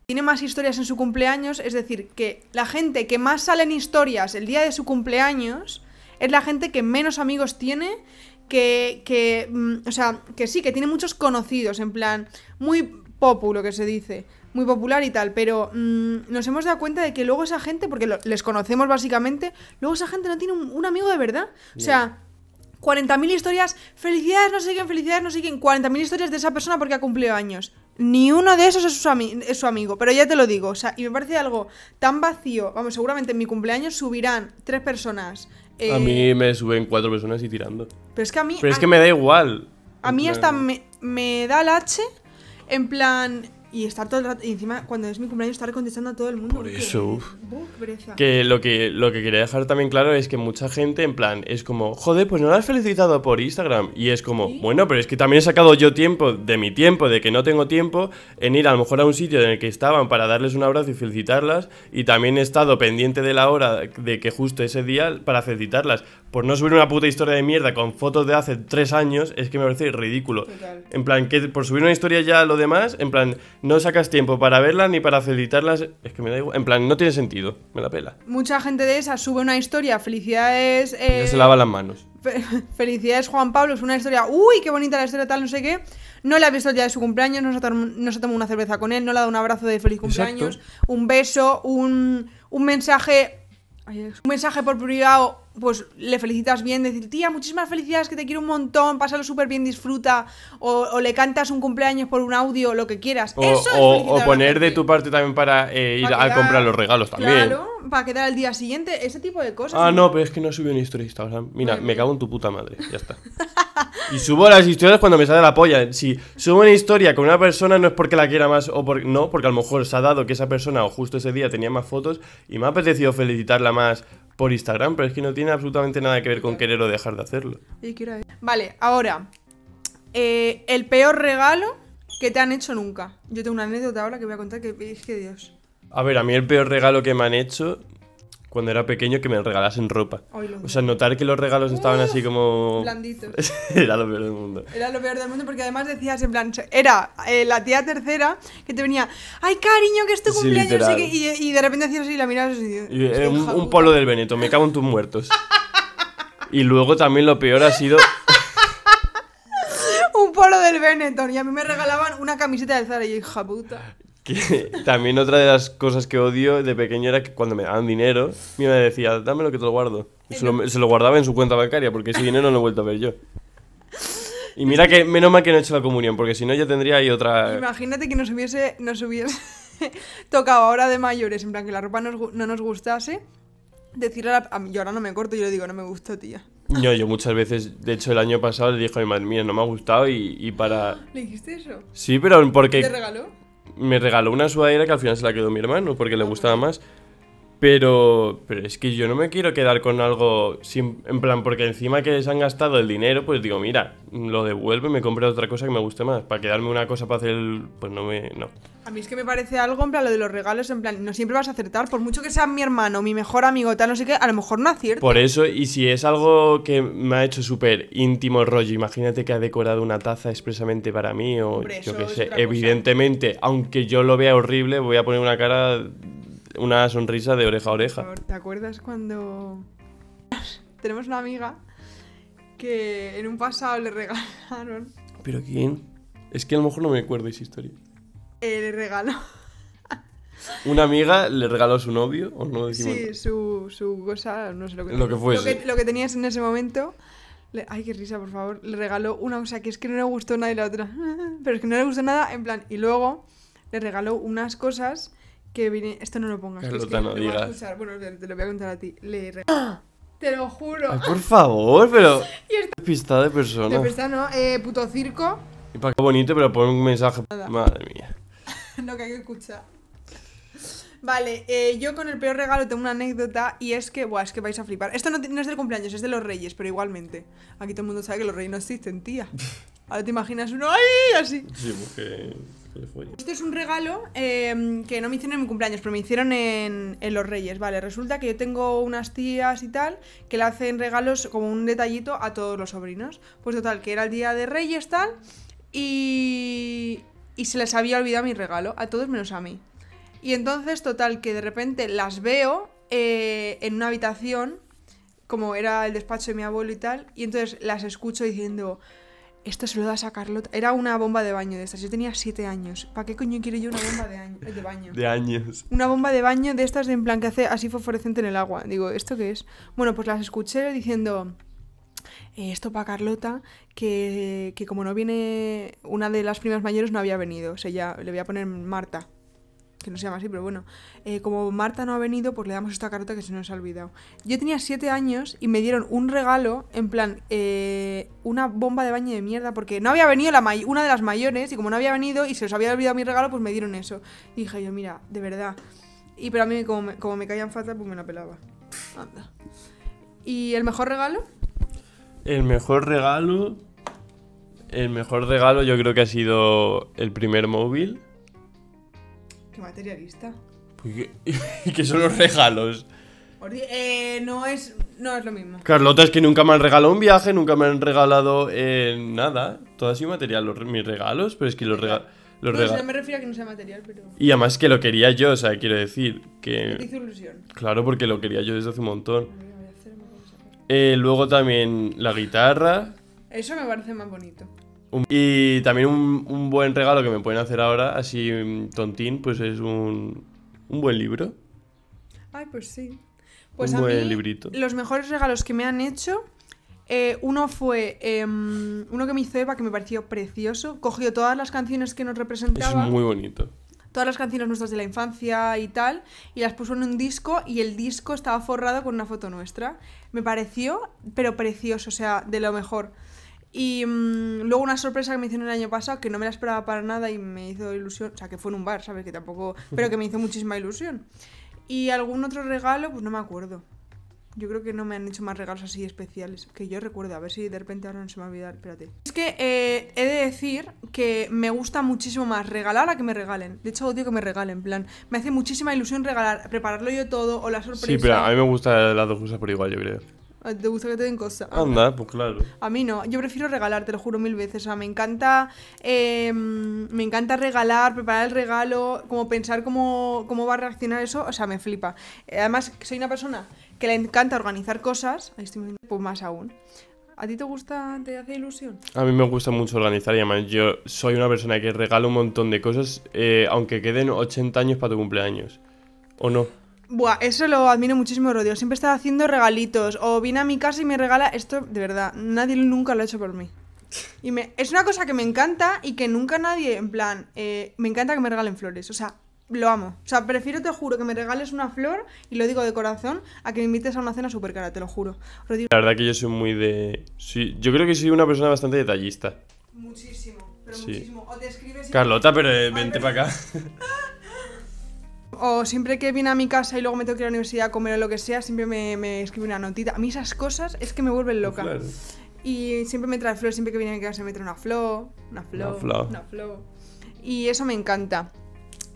S1: tiene más historias en su cumpleaños, es decir, que la gente que más sale en historias el día de su cumpleaños es la gente que menos amigos tiene, que, que mm, o sea, que sí, que tiene muchos conocidos, en plan, muy populo que se dice, muy popular y tal, pero mm, nos hemos dado cuenta de que luego esa gente, porque lo- les conocemos básicamente, luego esa gente no tiene un, un amigo de verdad. O sea... 40.000 historias, felicidades no sé quién, felicidades no sé quién, 40.000 historias de esa persona porque ha cumplido años. Ni uno de esos es su, ami- es su amigo, pero ya te lo digo, o sea, y me parece algo tan vacío. Vamos, seguramente en mi cumpleaños subirán tres personas. Eh,
S2: A mí me suben cuatro personas y tirando.
S1: Pero es que a mí...
S2: Pero es
S1: a-
S2: que me da igual.
S1: a mí hasta me, me da el H, en plan... Y estar todo el rato... Y encima, cuando es mi cumpleaños, estar contestando a todo el mundo.
S2: Por eso, uf.
S1: Uf, qué pereza.
S2: Que lo que lo que quería dejar también claro es que mucha gente, en plan, es como, joder, pues no la has felicitado por Instagram. Y es como,
S1: Sí.
S2: bueno, pero es que también he sacado yo tiempo de mi tiempo, de que no tengo tiempo, en ir a lo mejor a un sitio en el que estaban para darles un abrazo y felicitarlas. Y también he estado pendiente de la hora de que justo ese día para felicitarlas. Por no subir una puta historia de mierda con fotos de hace tres años, es que me parece ridículo.
S1: Total.
S2: En plan, que por subir una historia ya lo demás, en plan, no sacas tiempo para verla ni para felicitarlas. Es que me da igual. En plan, no tiene sentido. Me la pela.
S1: Mucha gente de esa sube una historia, felicidades... eh,
S2: Ya se lava las manos.
S1: Fe- [laughs] Felicidades Juan Pablo, es una historia, uy, qué bonita la historia tal, no sé qué. No le ha visto el día de su cumpleaños, no se ha, no se tomado una cerveza con él, no le ha dado un abrazo de feliz cumpleaños,
S2: Exacto.
S1: un beso, un, un mensaje, un mensaje por privado, pues le felicitas bien, decir, tía, muchísimas felicidades, que te quiero un montón, pásalo súper bien, disfruta, o, o le cantas un cumpleaños por un audio, lo que quieras.
S2: O,
S1: Eso es
S2: o- o poner de tu parte también para eh, ir a
S1: quedar-
S2: comprar los regalos también.
S1: Claro, para quedar al día siguiente, ese tipo de cosas.
S2: Ah, no, pero es que no subí una historia de Instagram. Mira, me cago en tu puta madre. Ya está. [laughs] Y subo las historias cuando me sale la polla. Si subo una historia con una persona no es porque la quiera más o por, no, porque a lo mejor se ha dado que esa persona o justo ese día tenía más fotos y me ha apetecido felicitarla más por Instagram, pero es que no tiene absolutamente nada que ver con querer o dejar de hacerlo.
S1: Vale, ahora. eh, el peor regalo que te han hecho nunca. Yo tengo una anécdota ahora que voy a contar que es que Dios.
S2: A ver, a mí el peor regalo que me han hecho cuando era pequeño que me regalasen ropa.
S1: Ay,
S2: O sea, notar que los regalos estaban así como...
S1: Blanditos. [laughs]
S2: Era lo peor del mundo.
S1: Era lo peor del mundo porque además decías en plan, era eh, la tía tercera que te venía, ay cariño, que es tu
S2: Sí,
S1: cumpleaños, qué", y, y de repente hacías así y la mirabas y,
S2: Y, eh,
S1: "Hostia,
S2: un, un
S1: puta".
S2: polo del Veneto, me cago en tus muertos. [laughs] Y luego también lo peor ha sido... [laughs]
S1: Un polo del Benetton y a mí me regalaban una camiseta del Zara y hija puta.
S2: Que [laughs] también otra de las cosas que odio de pequeño era que cuando me daban dinero, mi madre decía, dame lo que te lo guardo. Se lo, se lo guardaba en su cuenta bancaria porque ese dinero no lo he vuelto a ver yo. Y mira que menos mal que no he hecho la comunión, porque si no ya tendría ahí otra...
S1: Imagínate que nos hubiese, nos hubiese [laughs] tocado ahora de mayores, en plan que la ropa nos no nos gustase, decirle a la... yo ahora no me corto, yo le digo, no me gusta, tía.
S2: No, yo muchas veces, de hecho el año pasado le dije a mi madre mía, no me ha gustado y, y para...
S1: ¿Le dijiste eso?
S2: Sí, pero
S1: ¿Te
S2: porque
S1: regaló?
S2: Me regaló una sudadera que al final se la quedó mi hermano porque le gustaba más. Pero, pero es que yo no me quiero quedar con algo sin, en plan, porque encima que se han gastado el dinero, pues digo, mira, lo devuelvo y me compro otra cosa que me guste más. Para quedarme una cosa para hacer el... Pues no me... No.
S1: A mí es que me parece algo, en plan, lo de los regalos, en plan, no siempre vas a acertar, por mucho que sea mi hermano, mi mejor amigo, tal, no sé qué, a lo mejor no acierto.
S2: Por eso, y si es algo que me ha hecho súper íntimo rollo, imagínate que ha decorado una taza expresamente para mí o
S1: Hombre,
S2: yo qué sé,
S1: cosa.
S2: evidentemente, aunque yo lo vea horrible, voy a poner una cara, una sonrisa de oreja a oreja.
S1: ¿te acuerdas cuando [laughs] tenemos una amiga que en un pasado le regalaron,
S2: ¿Pero quién? Es que a lo mejor no me acuerdo esa historia.
S1: eh, le regaló, [laughs]
S2: Una amiga le regaló a su novio, o no decimos...
S1: sí, su, su cosa, no sé lo que
S2: Lo que.
S1: Lo que, lo que tenías en ese momento. le- ay, qué risa, por favor. Le regaló una cosa que es que no le gustó nada y la otra. [laughs] Pero es que no le gustó nada, en plan. Y luego le regaló unas cosas que vine. Esto no lo pongas. que es que
S2: no
S1: lo vas a escuchar. Bueno, te, te lo voy a contar a ti. Le regaló. Te lo juro.
S2: Ay, por favor, pero... [laughs]
S1: Y esta-
S2: Despistada de
S1: De
S2: persona.
S1: persona, ¿no? Eh, puto circo.
S2: Y para qué bonito, pero pon un mensaje... Madre mía. [laughs]
S1: lo que hay que escuchar. Vale, eh, yo con el peor regalo tengo una anécdota y es que, buah, es que vais a flipar. Esto no, no es del cumpleaños, es de los reyes, pero igualmente. Aquí todo el mundo sabe que los reyes no existen, tía. [laughs] Ahora te imaginas uno ¡ay! así.
S2: Sí, porque...
S1: Este es un regalo eh, que no me hicieron en mi cumpleaños, pero me hicieron en, en los Reyes. Vale, resulta que yo tengo unas tías y tal que le hacen regalos como un detallito a todos los sobrinos. Pues total, que era el día de Reyes tal y, y se les había olvidado mi regalo, a todos menos a mí. Y entonces, total, que de repente las veo eh, en una habitación, como era el despacho de mi abuelo y tal, y entonces las escucho diciendo, esto se lo das a Carlota. Era una bomba de baño de estas. Yo tenía 7 años. ¿Para qué coño quiero yo una bomba de, año- de baño?
S2: De años.
S1: Una bomba de baño de estas de en plan que hace así fosforescente en el agua. Digo, ¿esto qué es? Bueno, pues las escuché diciendo. "Eh, esto para Carlota, que, que como no viene una de las primas mayores no había venido. O sea, ya le voy a poner Marta. No se llama así, pero bueno. Eh, como Marta no ha venido, pues le damos esto a Carlota que se nos ha olvidado. Yo tenía 7 años y me dieron un regalo, en plan, eh, una bomba de baño de mierda, porque no había venido la una de las mayores, y como no había venido y se les había olvidado mi regalo, pues me dieron eso. Y dije yo, mira, de verdad. Y pero a mí, como me, como me caían fatal, pues me la pelaba. Anda. ¿Y el mejor regalo?
S2: El mejor regalo. El mejor regalo yo creo que ha sido el primer móvil.
S1: Qué materialista.
S2: ¿Y qué [laughs] son los regalos?
S1: Eh, no es, no es lo mismo.
S2: Carlota, es que nunca me han regalado un viaje, nunca me han regalado eh, nada. Todo ha sido material, los, mis regalos, pero es que los regalos. Los
S1: me refiero a que no sea material, pero
S2: Y además que lo quería yo, o sea, quiero decir
S1: te
S2: que...
S1: hizo ilusión.
S2: Claro, porque lo quería yo desde hace un montón. Eh, luego también la guitarra.
S1: Eso me parece más bonito.
S2: Un- y también un, un buen regalo que me pueden hacer ahora, así mm, tontín, pues es un, un buen libro.
S1: Ay, pues sí. Pues
S2: Un
S1: a
S2: buen
S1: mí,
S2: librito.
S1: los mejores regalos que me han hecho, eh, uno fue em, uno que me hizo Eva, que me pareció precioso. Cogió todas las canciones que nos
S2: Es
S1: representaban,
S2: muy bonito.
S1: todas las canciones nuestras de la infancia y tal, y las puso en un disco y el disco estaba forrado con una foto nuestra. Me pareció, pero precioso, o sea, de lo mejor. Y mm, luego una sorpresa que me hicieron el año pasado, que no me la esperaba para nada y me hizo ilusión, o sea, que fue en un bar, ¿sabes? Que tampoco, pero que me hizo muchísima ilusión. Y algún otro regalo, pues no me acuerdo. Yo creo que no me han hecho más regalos así especiales. Que yo recuerdo, a ver si de repente ahora no se me va a olvidar. Espérate. Es que eh, he de decir que me gusta muchísimo más regalar a que me regalen. De hecho, odio que me regalen. En plan, me hace muchísima ilusión regalar, prepararlo yo todo o la sorpresa.
S2: Sí, pero a mí me gustan las dos cosas por igual, yo creo.
S1: ¿Te gusta que te den cosas?
S2: Anda, pues claro.
S1: A mí no, yo prefiero regalar, te lo juro mil veces. O sea, me encanta, eh, me encanta regalar, preparar el regalo, como pensar cómo, cómo va a reaccionar eso, o sea, me flipa. Eh, Además, soy una persona que le encanta organizar cosas, ahí estoy viendo, pues más aún. ¿A ti te gusta, te hace ilusión?
S2: A mí me gusta mucho organizar y además yo soy una persona que regala un montón de cosas, eh, aunque queden 80 años para tu cumpleaños. ¿O no?
S1: Buah, eso lo admiro muchísimo, Rodrigo. Siempre está haciendo regalitos. O viene a mi casa y me regala. Esto, de verdad, nadie nunca lo ha hecho por mí. Y me, es una cosa que me encanta y que nunca nadie, en plan, eh, me encanta que me regalen flores. O sea, lo amo. O sea, prefiero, te juro, que me regales una flor, y lo digo de corazón, a que me invites a una cena súper cara, te lo juro. Rodrigo,
S2: La verdad que yo soy muy de... sí, yo creo que soy una persona bastante detallista.
S1: muchísimo, pero
S2: Sí.
S1: muchísimo. O te escribes y-
S2: Carlota, pero eh, vente para acá. [laughs]
S1: O siempre que viene a mi casa y luego me tengo que ir a la universidad a comer o lo que sea, siempre me, me escribe una notita. A mí esas cosas es que me vuelven loca.
S2: Claro.
S1: Y siempre me trae flores, siempre que viene a mi casa me trae una flor, una flor,
S2: Una flor.
S1: una flor. Y eso me encanta.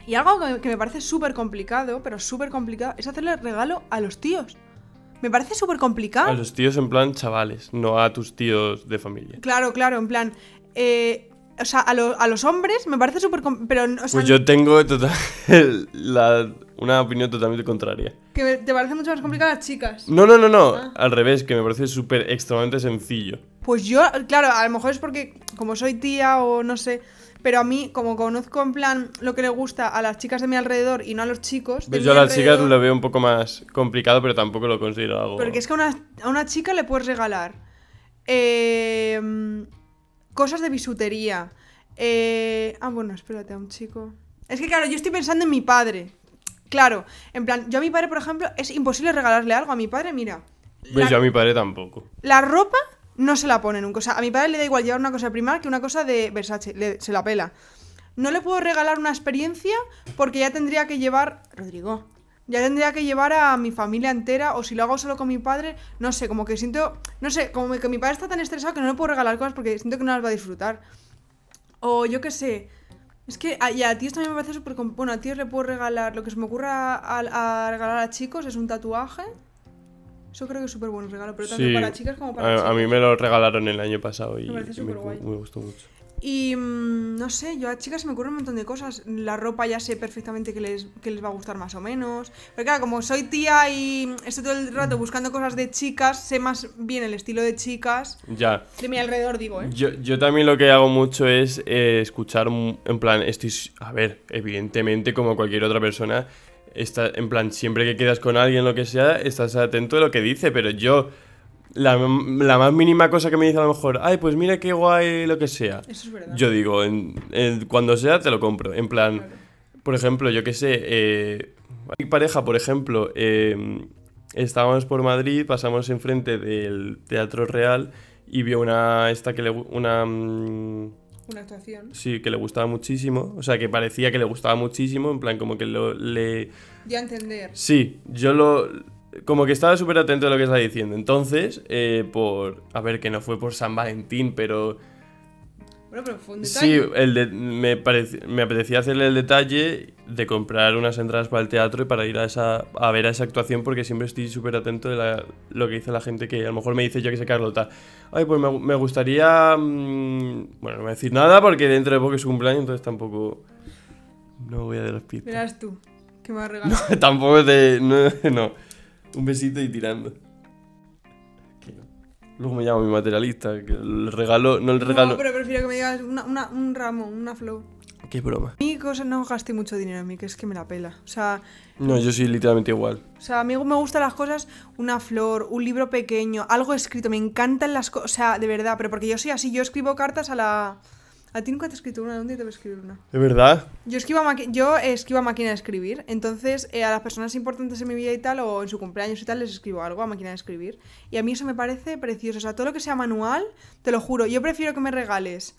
S1: Y algo que me, que me parece súper complicado, pero súper complicado, es hacerle regalo a los tíos. Me parece súper complicado.
S2: A los tíos en plan chavales, no a tus tíos de familia.
S1: Claro, claro, en plan... eh, o sea, a, lo- a los hombres me parece súper... Pero, o sea,
S2: Pues yo tengo total- [laughs] la- una opinión totalmente contraria.
S1: que te parece mucho más complicado a las chicas.
S2: No, no, no, no.
S1: Ah.
S2: Al revés, que me parece súper extremadamente sencillo.
S1: Pues yo, claro, a lo mejor es porque como soy tía o no sé, pero a mí como conozco en plan lo que le gusta a las chicas de mi alrededor y no a los chicos.
S2: Pues yo a las chicas lo veo un poco más complicado, pero tampoco lo considero algo.
S1: Porque es que a una, a una chica le puedes regalar eh, cosas de bisutería. eh, ah, bueno, espérate, a un chico. Es que claro, yo estoy pensando en mi padre. Claro, en plan, yo a mi padre, por ejemplo, es imposible regalarle algo. A mi padre, mira.
S2: Pues
S1: la-
S2: yo a mi padre tampoco.
S1: La ropa no se la pone nunca. O sea, a mi padre le da igual llevar una cosa de Primark que una cosa de Versace. le- se la pela. No le puedo regalar una experiencia porque ya tendría que llevar. Rodrigo. Ya tendría que llevar a mi familia entera. O si lo hago solo con mi padre. No sé, como que siento. No sé, como que mi padre está tan estresado que no le puedo regalar cosas porque siento que no las va a disfrutar. O yo qué sé. Es que a, y a tíos también me parece súper... Bueno, a tíos le puedo regalar... Lo que se me ocurra a, a regalar a chicos es un tatuaje. Eso creo que es súper buen regalo, pero tanto
S2: Sí.
S1: para chicas como para
S2: A,
S1: chicos.
S2: a mí me lo regalaron el año pasado y,
S1: Me
S2: y me, me gustó mucho.
S1: Y mm, no sé, yo a chicas se me ocurre un montón de cosas. La ropa ya sé perfectamente que les, que les va a gustar más o menos. Pero claro, como soy tía y estoy todo el rato buscando cosas de chicas, sé más bien el estilo de chicas.
S2: Ya.
S1: De mi alrededor, digo, ¿eh?
S2: Yo, yo también lo que hago mucho es eh, escuchar, mu- en plan, estoy, a ver, evidentemente como cualquier otra persona, está, en plan, siempre que quedas con alguien, lo que sea, estás atento de lo que dice, pero yo, la, la más mínima cosa que me dice a lo mejor, ay, pues mira qué guay, lo que sea,
S1: Eso es verdad.
S2: yo digo, en, en- cuando sea te lo compro, en plan,
S1: Claro.
S2: por ejemplo, yo qué sé, eh, mi pareja, por ejemplo, eh, estábamos por Madrid, pasamos enfrente del Teatro Real y vio una, esta que le, una, mm,
S1: Una actuación.
S2: sí, que le gustaba muchísimo, o sea, que parecía que le gustaba muchísimo, en plan, como que lo, le...
S1: Ya entender.
S2: Sí, yo lo... Como que estaba súper atento a lo que estaba diciendo. Entonces, eh, por... A ver, que no fue por San Valentín, pero...
S1: Bueno, pero fue un
S2: Sí,
S1: detalle.
S2: el de- me, parec- me apetecía hacerle el detalle de comprar unas entradas para el teatro y para ir a, esa, a ver a esa actuación porque siempre estoy súper atento de la- lo que dice la gente que a lo mejor me dice yo que sé Carlota. Ay, pues me, me gustaría... mm, bueno, no voy a decir nada porque dentro de poco es su cumpleaños, entonces tampoco... No voy a dar las pistas.
S1: Verás tú, que me va a regalar. [laughs]
S2: tampoco te... No, [laughs] no. Un besito y tirando. Luego me llamo mi materialista, que el regalo... No el regalo...
S1: No, pero prefiero que me digas una- una- un ramo, una flow.
S2: Qué broma.
S1: A mí cosa, no gasté mucho dinero en mí, que es que me la pela. O sea,
S2: No, yo soy literalmente igual.
S1: o sea, a mí me gustan las cosas, una flor, un libro pequeño, algo escrito. Me encantan las cosas, o sea, de verdad, pero porque yo soy así, yo escribo cartas a la... A ti nunca te he escrito una, ¿dónde te voy a escribir una?
S2: ¿De verdad?
S1: Yo escribo a, maqui- yo escribo a máquina de escribir, entonces eh, a las personas importantes en mi vida y tal, o en su cumpleaños y tal, les escribo algo a máquina de escribir. Y a mí eso me parece precioso. O sea, todo lo que sea manual, te lo juro, yo prefiero que me regales.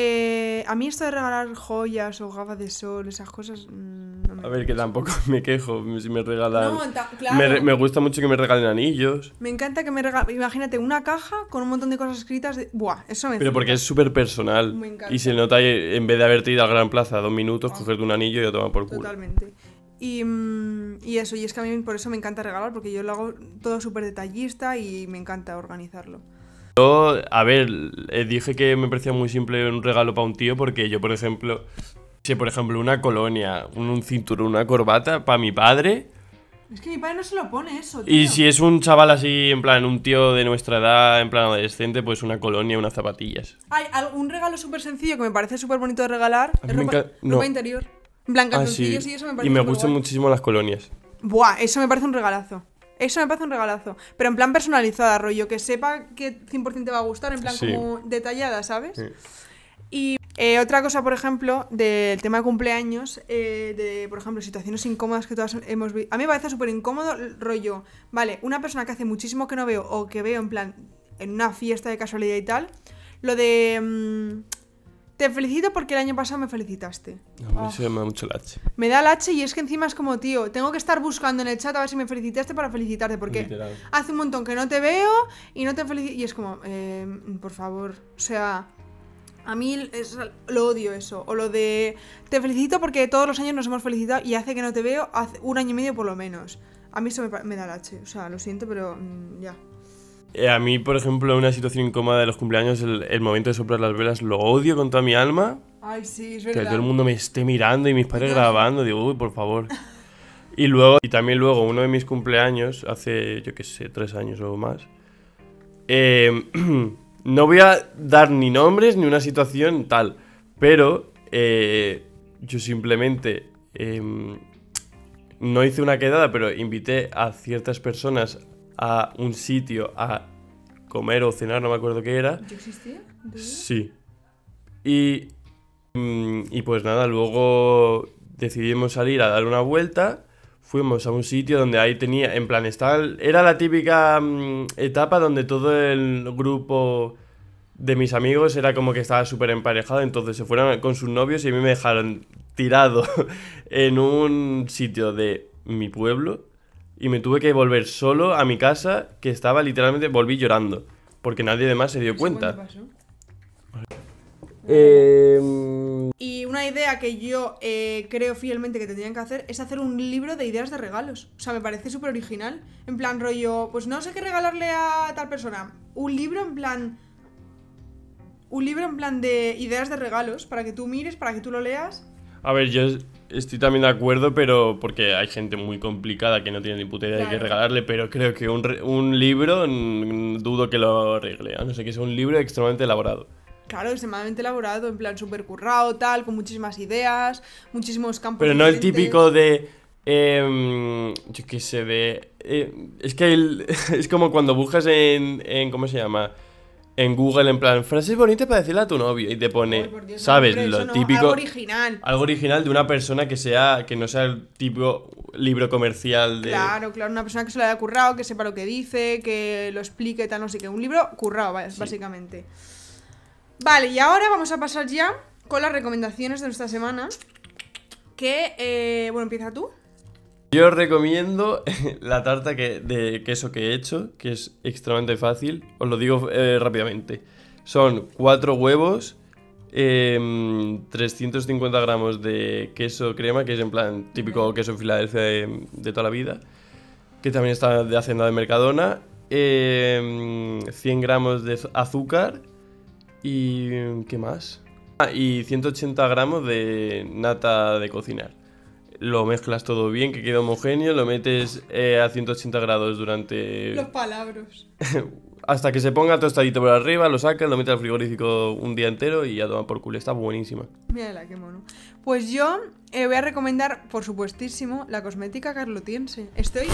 S1: Eh, a mí esto de regalar joyas o gafas de sol, esas cosas... mm, no me
S2: A ver, que tampoco [laughs] me quejo si me regalan...
S1: No, claro.
S2: me, re- me gusta mucho que me regalen anillos.
S1: Me encanta que me regalen. Imagínate una caja con un montón de cosas escritas. De... Buah, eso me.
S2: Pero porque es súper personal.
S1: Me encanta.
S2: Y se nota en vez de haberte ido a Gran Plaza dos minutos,
S1: Ah.
S2: cogerte un anillo y a tomar por culo.
S1: Totalmente. Y, mm, y eso, y es que a mí por eso me encanta regalar, porque yo lo hago todo súper detallista y me encanta organizarlo.
S2: Yo, a ver, eh, dije que me parecía muy simple un regalo para un tío porque yo, por ejemplo, si por ejemplo una colonia, un, cinturón, una corbata para mi padre.
S1: Es que mi padre no se lo pone eso, tío.
S2: Y si es un chaval así, en plan, un tío de nuestra edad, en plan adolescente, pues una colonia, unas zapatillas.
S1: Hay un regalo súper sencillo que me parece súper bonito de regalar. Es ropa,
S2: no.
S1: ropa interior. En plan,
S2: Ah, sí.
S1: y eso me parece
S2: Y me
S1: superguay.
S2: gustan muchísimo las colonias.
S1: Buah, eso me parece un regalazo. Eso me parece un regalazo. Pero en plan personalizada, rollo, que sepa que 100% te va a gustar, en plan
S2: Sí.
S1: como detallada, ¿sabes?
S2: Sí.
S1: Y eh, otra cosa, por ejemplo, del tema de cumpleaños, eh, de, por ejemplo, situaciones incómodas que todas hemos visto. A mí me parece súper incómodo, rollo, vale, una persona que hace muchísimo que no veo o que veo en plan en una fiesta de casualidad y tal, lo de... mm, te felicito porque el año pasado me felicitaste.
S2: No,
S1: Oh.
S2: Eso me da mucho lache.
S1: Me da el H y es que encima es como, tío, tengo que estar buscando en el chat a ver si me felicitaste para felicitarte, porque
S2: Literal.
S1: hace un montón que no te veo y no te felicito. Y es como, eh, por favor, o sea, a mí es- lo odio eso. O lo de, te felicito porque todos los años nos hemos felicitado y hace que no te veo hace un año y medio por lo menos. A mí eso me da el H, o sea, lo siento, pero mm, ya.
S2: Eh, a mí, por ejemplo, una situación incómoda de los cumpleaños, el, el momento de soplar las velas, lo odio con toda mi alma.
S1: Ay, sí, es
S2: Que todo el mundo me esté mirando y mis padres grabando, digo, uy, por favor. Y luego, y también luego, uno de mis cumpleaños, hace, yo qué sé, tres años o más. eh, [clears throat] no voy a dar ni nombres ni una situación tal, pero eh, yo simplemente em, no hice una quedada, pero invité a ciertas personas a un sitio a comer o cenar, no me acuerdo qué era.
S1: ¿Yo existía?
S2: Sí. Y, mm, y pues nada, luego decidimos salir a dar una vuelta. Fuimos a un sitio donde ahí tenía, en plan, estaba, era la típica mm, etapa donde todo el grupo de mis amigos era como que estaba súper emparejado, entonces se fueron con sus novios y a mí me dejaron tirado [laughs] en un sitio de mi pueblo y me tuve que volver solo a mi casa que estaba literalmente, volví llorando, porque nadie de más se dio cuenta. Em,
S1: Y una idea que yo eh, creo fielmente que tendrían que hacer es hacer un libro de ideas de regalos. O sea, me parece súper original. En plan, rollo, pues no sé qué regalarle a tal persona. Un libro en plan. Un libro en plan de ideas de regalos para que tú mires, para que tú lo leas.
S2: A ver, yo estoy también de acuerdo, pero porque hay gente muy complicada que no tiene ni puta idea de qué regalarle, pero creo que un, re- un libro dudo que lo arregle, a no ser que sea un libro extremadamente elaborado.
S1: Claro, extremadamente elaborado, en plan súper currado, tal, con muchísimas ideas, muchísimos campos.
S2: Pero no el típico de. em, yo qué sé, de. eh, es que el- [laughs] es como cuando buscas en, en. ¿Cómo se llama? En Google, en plan, frases bonitas para decirle a tu novio. Y te pone.
S1: Ay, por Dios, no,
S2: ¿Sabes?
S1: hombre,
S2: lo
S1: no,
S2: típico.
S1: Algo original.
S2: algo original de una persona que sea. que no sea el tipo libro comercial de.
S1: Claro, claro, una persona que se lo haya currado, que sepa lo que dice, que lo explique, tal, no sé qué. Un libro currado, básicamente. Vale, y ahora vamos a pasar ya con las recomendaciones de nuestra semana. Que, eh, bueno, empieza tú.
S2: Yo os recomiendo [laughs] la tarta de queso que he hecho, que es extremadamente fácil. Os lo digo eh, rápidamente. Son cuatro huevos, em, 350 gramos de queso crema, que es en plan típico queso Filadelfia de, toda la vida, que también está de Hacenda de Mercadona, em, 100 gramos de az- azúcar y... ¿qué más? Ah, y 180 gramos de nata de cocinar lo mezclas todo bien, que quede homogéneo, lo metes eh, a 180 grados durante...
S1: Los palabras. [laughs]
S2: hasta que se ponga tostadito por arriba, lo sacas, lo metes al frigorífico un día entero y ya toma por culo. Está buenísima.
S1: Mírala, qué mono. Pues yo eh, voy a recomendar, por supuestísimo, la cosmética carlotiense. Estoy,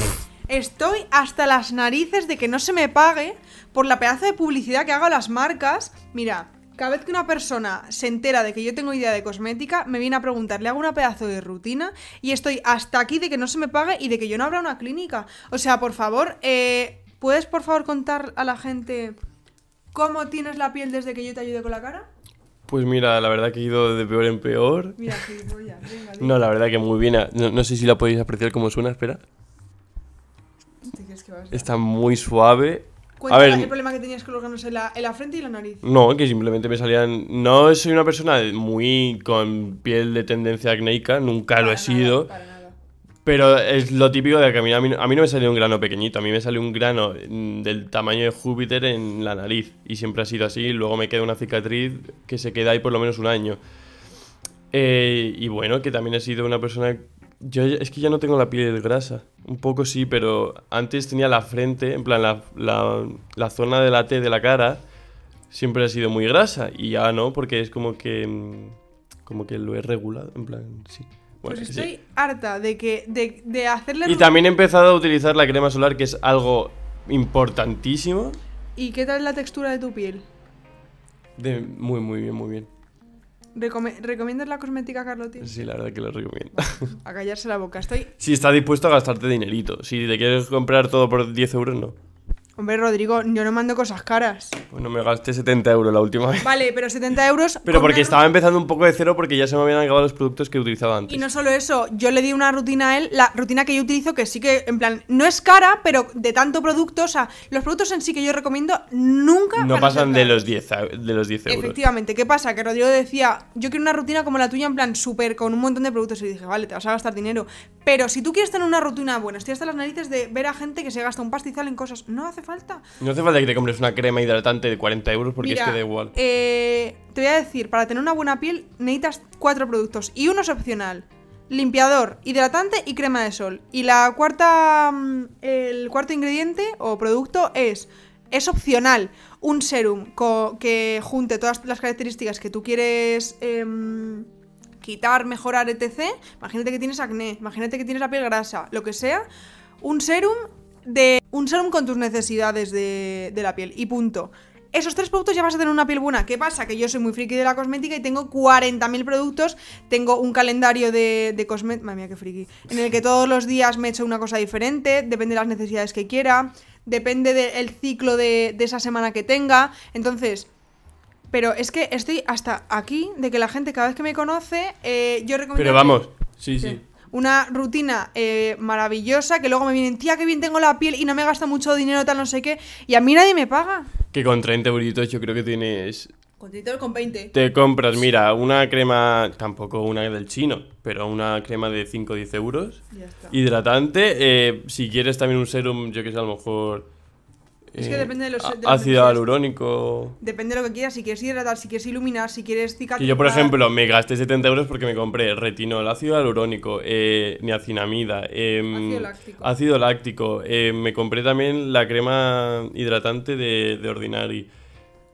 S1: estoy hasta las narices de que no se me pague por la pedazo de publicidad que hago a las marcas. Mira, cada vez que una persona se entera de que yo tengo idea de cosmética, me viene a preguntar, le hago una pedazo de rutina y estoy hasta aquí de que no se me pague y de que yo no abra una clínica. O sea, por favor, eh, ¿puedes por favor contar a la gente cómo tienes la piel desde que yo te ayude con la cara?
S2: Pues mira, la verdad que he ido de peor en peor.
S1: Mira, gilipollas, venga, [laughs] di.
S2: No, la verdad que muy bien. No, no sé si la podéis apreciar como suena, espera.
S1: ¿Te crees que vas a-
S2: Está muy suave.
S1: Cuenta
S2: ver,
S1: el problema que tenías con los granos en la, en la frente y la nariz.
S2: no, que simplemente me salían... No soy una persona muy con piel de tendencia acnéica, nunca lo he
S1: nada,
S2: sido.
S1: para nada.
S2: Pero es lo típico de que a mí, a mí, a mí no me salió un grano pequeñito, a mí me salió un grano mm, del tamaño de Júpiter en la nariz. Y siempre ha sido así, luego me queda una cicatriz que se queda ahí por lo menos un año. Eh, y bueno, que también he sido una persona... Yo es que ya no tengo la piel grasa, un poco sí, pero antes tenía la frente, en plan la, la, la zona de la T de la cara, siempre ha sido muy grasa. Y ya no, porque es como que... mm, Como que lo he regulado, en plan, sí. Bueno,
S1: pues
S2: sí.
S1: estoy harta de que de, de hacerle
S2: Y también he empezado a utilizar la crema solar, que es algo importantísimo.
S1: ¿Y qué tal la textura de tu piel?
S2: De, muy, muy bien, muy bien.
S1: ¿Recomiendas la cosmética Carlotti?
S2: Sí, la verdad que lo recomiendo.
S1: A callarse la boca. Estoy. [laughs]
S2: Si estás dispuesto a gastarte dinerito. Si te quieres comprar todo por 10 euros, no.
S1: Hombre, Rodrigo, yo no mando cosas caras.
S2: Pues no me gasté 70 euros la última vez.
S1: Vale, pero 70 euros. [laughs]
S2: Pero porque estaba empezando un poco de cero porque ya se me habían acabado los productos que utilizaba antes.
S1: Y no solo eso, yo le di una rutina a él, la rutina que yo utilizo, que sí que, en plan, no es cara, pero de tanto producto, o sea, los productos en sí que yo recomiendo nunca.
S2: No pasan de los 10, a- de los 10 euros.
S1: Efectivamente, ¿qué pasa? Que Rodrigo decía, yo quiero una rutina como la tuya, en plan, súper, con un montón de productos. Y dije, vale, te vas a gastar dinero. Pero si tú quieres tener una rutina buena, estoy hasta las narices de ver a gente que se gasta un pastizal en cosas. No hace falta.
S2: No hace falta que te compres una crema hidratante de 40 euros porque
S1: Mira,
S2: es que da igual.
S1: eh, te voy a decir, para tener una buena piel necesitas cuatro productos y uno es opcional. Limpiador, hidratante y crema de sol. Y la cuarta, mm, el cuarto ingrediente o producto es, es opcional, un serum que junte todas las características que tú quieres em, quitar, mejorar, etc. Imagínate que tienes acné, imagínate que tienes la piel grasa, lo que sea. Un serum de un serum con tus necesidades de, de la piel y punto. Esos tres productos ya vas a tener una piel buena. ¿Qué pasa? Que yo soy muy friki de la cosmética y tengo 40.000 productos. Tengo un calendario de, de cosmética. Madre mía, qué friki. En el que todos los días me echo una cosa diferente. Depende de las necesidades que quiera. Depende del ciclo de, de esa semana que tenga. Entonces, pero es que estoy hasta aquí de que la gente cada vez que me conoce, eh, yo recomiendo...
S2: Pero
S1: que-
S2: vamos, sí, sí.
S1: Una rutina eh, maravillosa que luego me vienen, tía, que bien tengo la piel y no me gasta mucho dinero, tal, no sé qué. Y a mí nadie me paga.
S2: Que con 30 euritos yo creo que tienes...
S1: Con Twitter con 20.
S2: Te compras, mira, una crema, tampoco una del chino, pero una crema de 5 o 10 euros.
S1: Ya está.
S2: Hidratante, eh, si quieres también un serum, yo que sé, a lo mejor...
S1: Es que
S2: eh,
S1: depende de los- de
S2: Ácido hialurónico...
S1: Depende de lo que quieras, si quieres hidratar, si quieres iluminar, si quieres cicatrizar.
S2: Que yo, por ejemplo, me gasté 70 euros porque me compré retinol, ácido hialurónico, eh, niacinamida, em,
S1: Ácido láctico.
S2: ácido láctico, eh, me compré también la crema hidratante de, de Ordinary,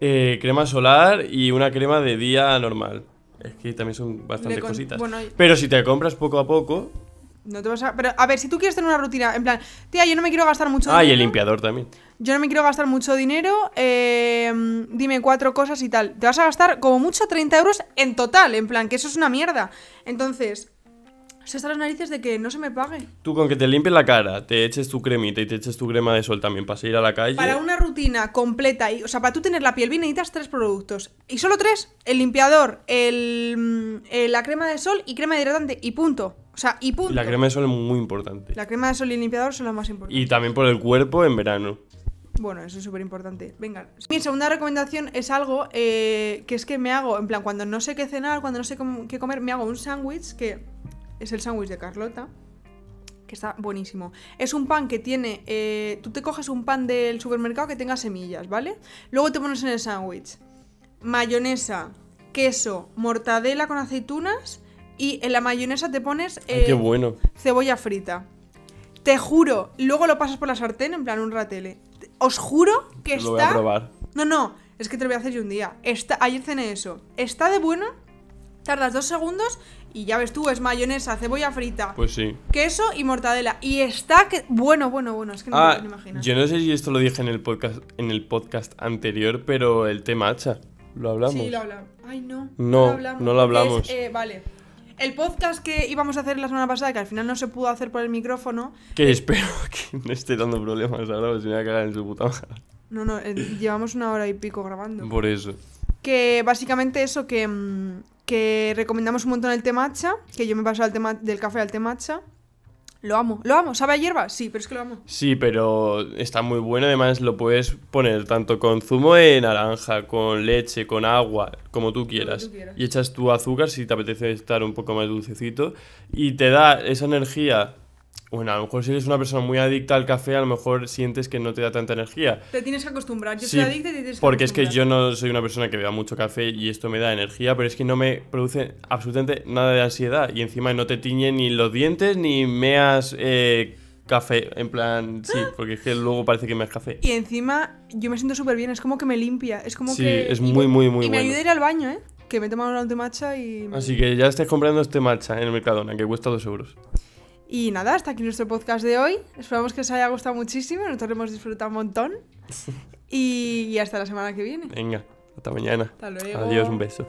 S2: eh, crema solar y una crema de día normal. Es que también son bastantes
S1: con-
S2: cositas.
S1: bueno, y-
S2: Pero si te compras poco a poco...
S1: No te vas a... Pero, a ver, si tú quieres tener una rutina, en plan, tía, yo no me quiero gastar mucho
S2: Ah, y
S1: dinero.
S2: el limpiador también.
S1: Yo no me quiero gastar mucho dinero. eh, dime cuatro cosas y tal. Te vas a gastar como mucho 30 euros en total. En plan, que eso es una mierda. Entonces, se están las narices de que no se me pague.
S2: Tú con que te limpies la cara, te eches tu cremita y te eches tu crema de sol también para ir a la calle...
S1: Para una rutina completa, y, o sea, para tú tener la piel bien necesitas tres productos. Y solo tres. El limpiador, el, mm, eh, la crema de sol y crema hidratante. Y punto. O sea, y punto.
S2: La crema de sol es muy importante.
S1: La crema de sol y el limpiador son los más importantes.
S2: Y también por el cuerpo en verano.
S1: Bueno, eso es súper importante. Venga. Mi segunda recomendación es algo eh, que es que me hago, en plan, cuando no sé qué cenar, cuando no sé qué comer, me hago un sándwich que es el sándwich de Carlota. Que está buenísimo. Es un pan que tiene. eh, tú te coges un pan del supermercado que tenga semillas, ¿vale? Luego te pones en el sándwich mayonesa, queso, mortadela con aceitunas y en la mayonesa te pones
S2: Ay, qué
S1: eh,
S2: bueno.
S1: cebolla frita. Te juro, luego lo pasas por la sartén en plan un ratele. Os juro que
S2: Lo voy a
S1: está.
S2: probar.
S1: No, no, es que te lo voy a hacer yo un día. Está... Ayer cené eso. Está de bueno, tardas dos segundos y ya ves tú, es mayonesa, cebolla frita,
S2: Pues sí.
S1: queso y mortadela. Y está que. Bueno, bueno, bueno, es que no
S2: Ah,
S1: te lo imaginas.
S2: yo no sé si esto lo dije en el podcast, en el podcast anterior, pero el té matcha. ¿Lo hablamos?
S1: Sí, lo hablamos. Ay, no.
S2: No, no lo hablamos.
S1: es, eh, vale. El podcast que íbamos a hacer la semana pasada, que al final no se pudo hacer por el micrófono.
S2: Que espero [laughs] que no esté dando problemas ahora, o se me va a cagar en su puta madre.
S1: No, no, eh, llevamos una hora y pico grabando.
S2: Por eso.
S1: Que básicamente eso, que, mm, que recomendamos un montón el té matcha, que yo me paso al tema del café al té matcha. Lo amo, lo amo. ¿Sabe a hierba? Sí, pero es que lo amo.
S2: Sí, pero está muy bueno. Además, lo puedes poner tanto con zumo de naranja, con leche, con agua, como tú quieras.
S1: tú quieras.
S2: Y echas tu azúcar si te apetece estar un poco más dulcecito. Y te da esa energía. Bueno, a lo mejor si eres una persona muy adicta al café, a lo mejor sientes que no te da tanta energía.
S1: Te tienes que acostumbrar. Yo
S2: Sí,
S1: soy adicta y te tienes que
S2: Porque es que yo no soy una persona que beba mucho café y esto me da energía, pero es que no me produce absolutamente nada de ansiedad. Y encima no te tiñe ni los dientes ni meas eh, café. En plan, sí, porque es que luego parece que meas café.
S1: Y encima yo me siento súper bien, es como que me limpia. Es como
S2: Sí,
S1: que.
S2: es
S1: y
S2: muy,
S1: me-
S2: muy, muy
S1: Y me
S2: bueno.
S1: ayuda a ir al baño, ¿eh? que me he tomado una latte matcha y...
S2: Así que ya estés comprando este matcha en el Mercadona, que cuesta 2 euros.
S1: Y nada, hasta aquí nuestro podcast de hoy. Esperamos que os haya gustado muchísimo, nosotros lo hemos disfrutado un montón. y, y hasta la semana que viene.
S2: Venga, hasta mañana.
S1: Hasta luego.
S2: Adiós, un beso.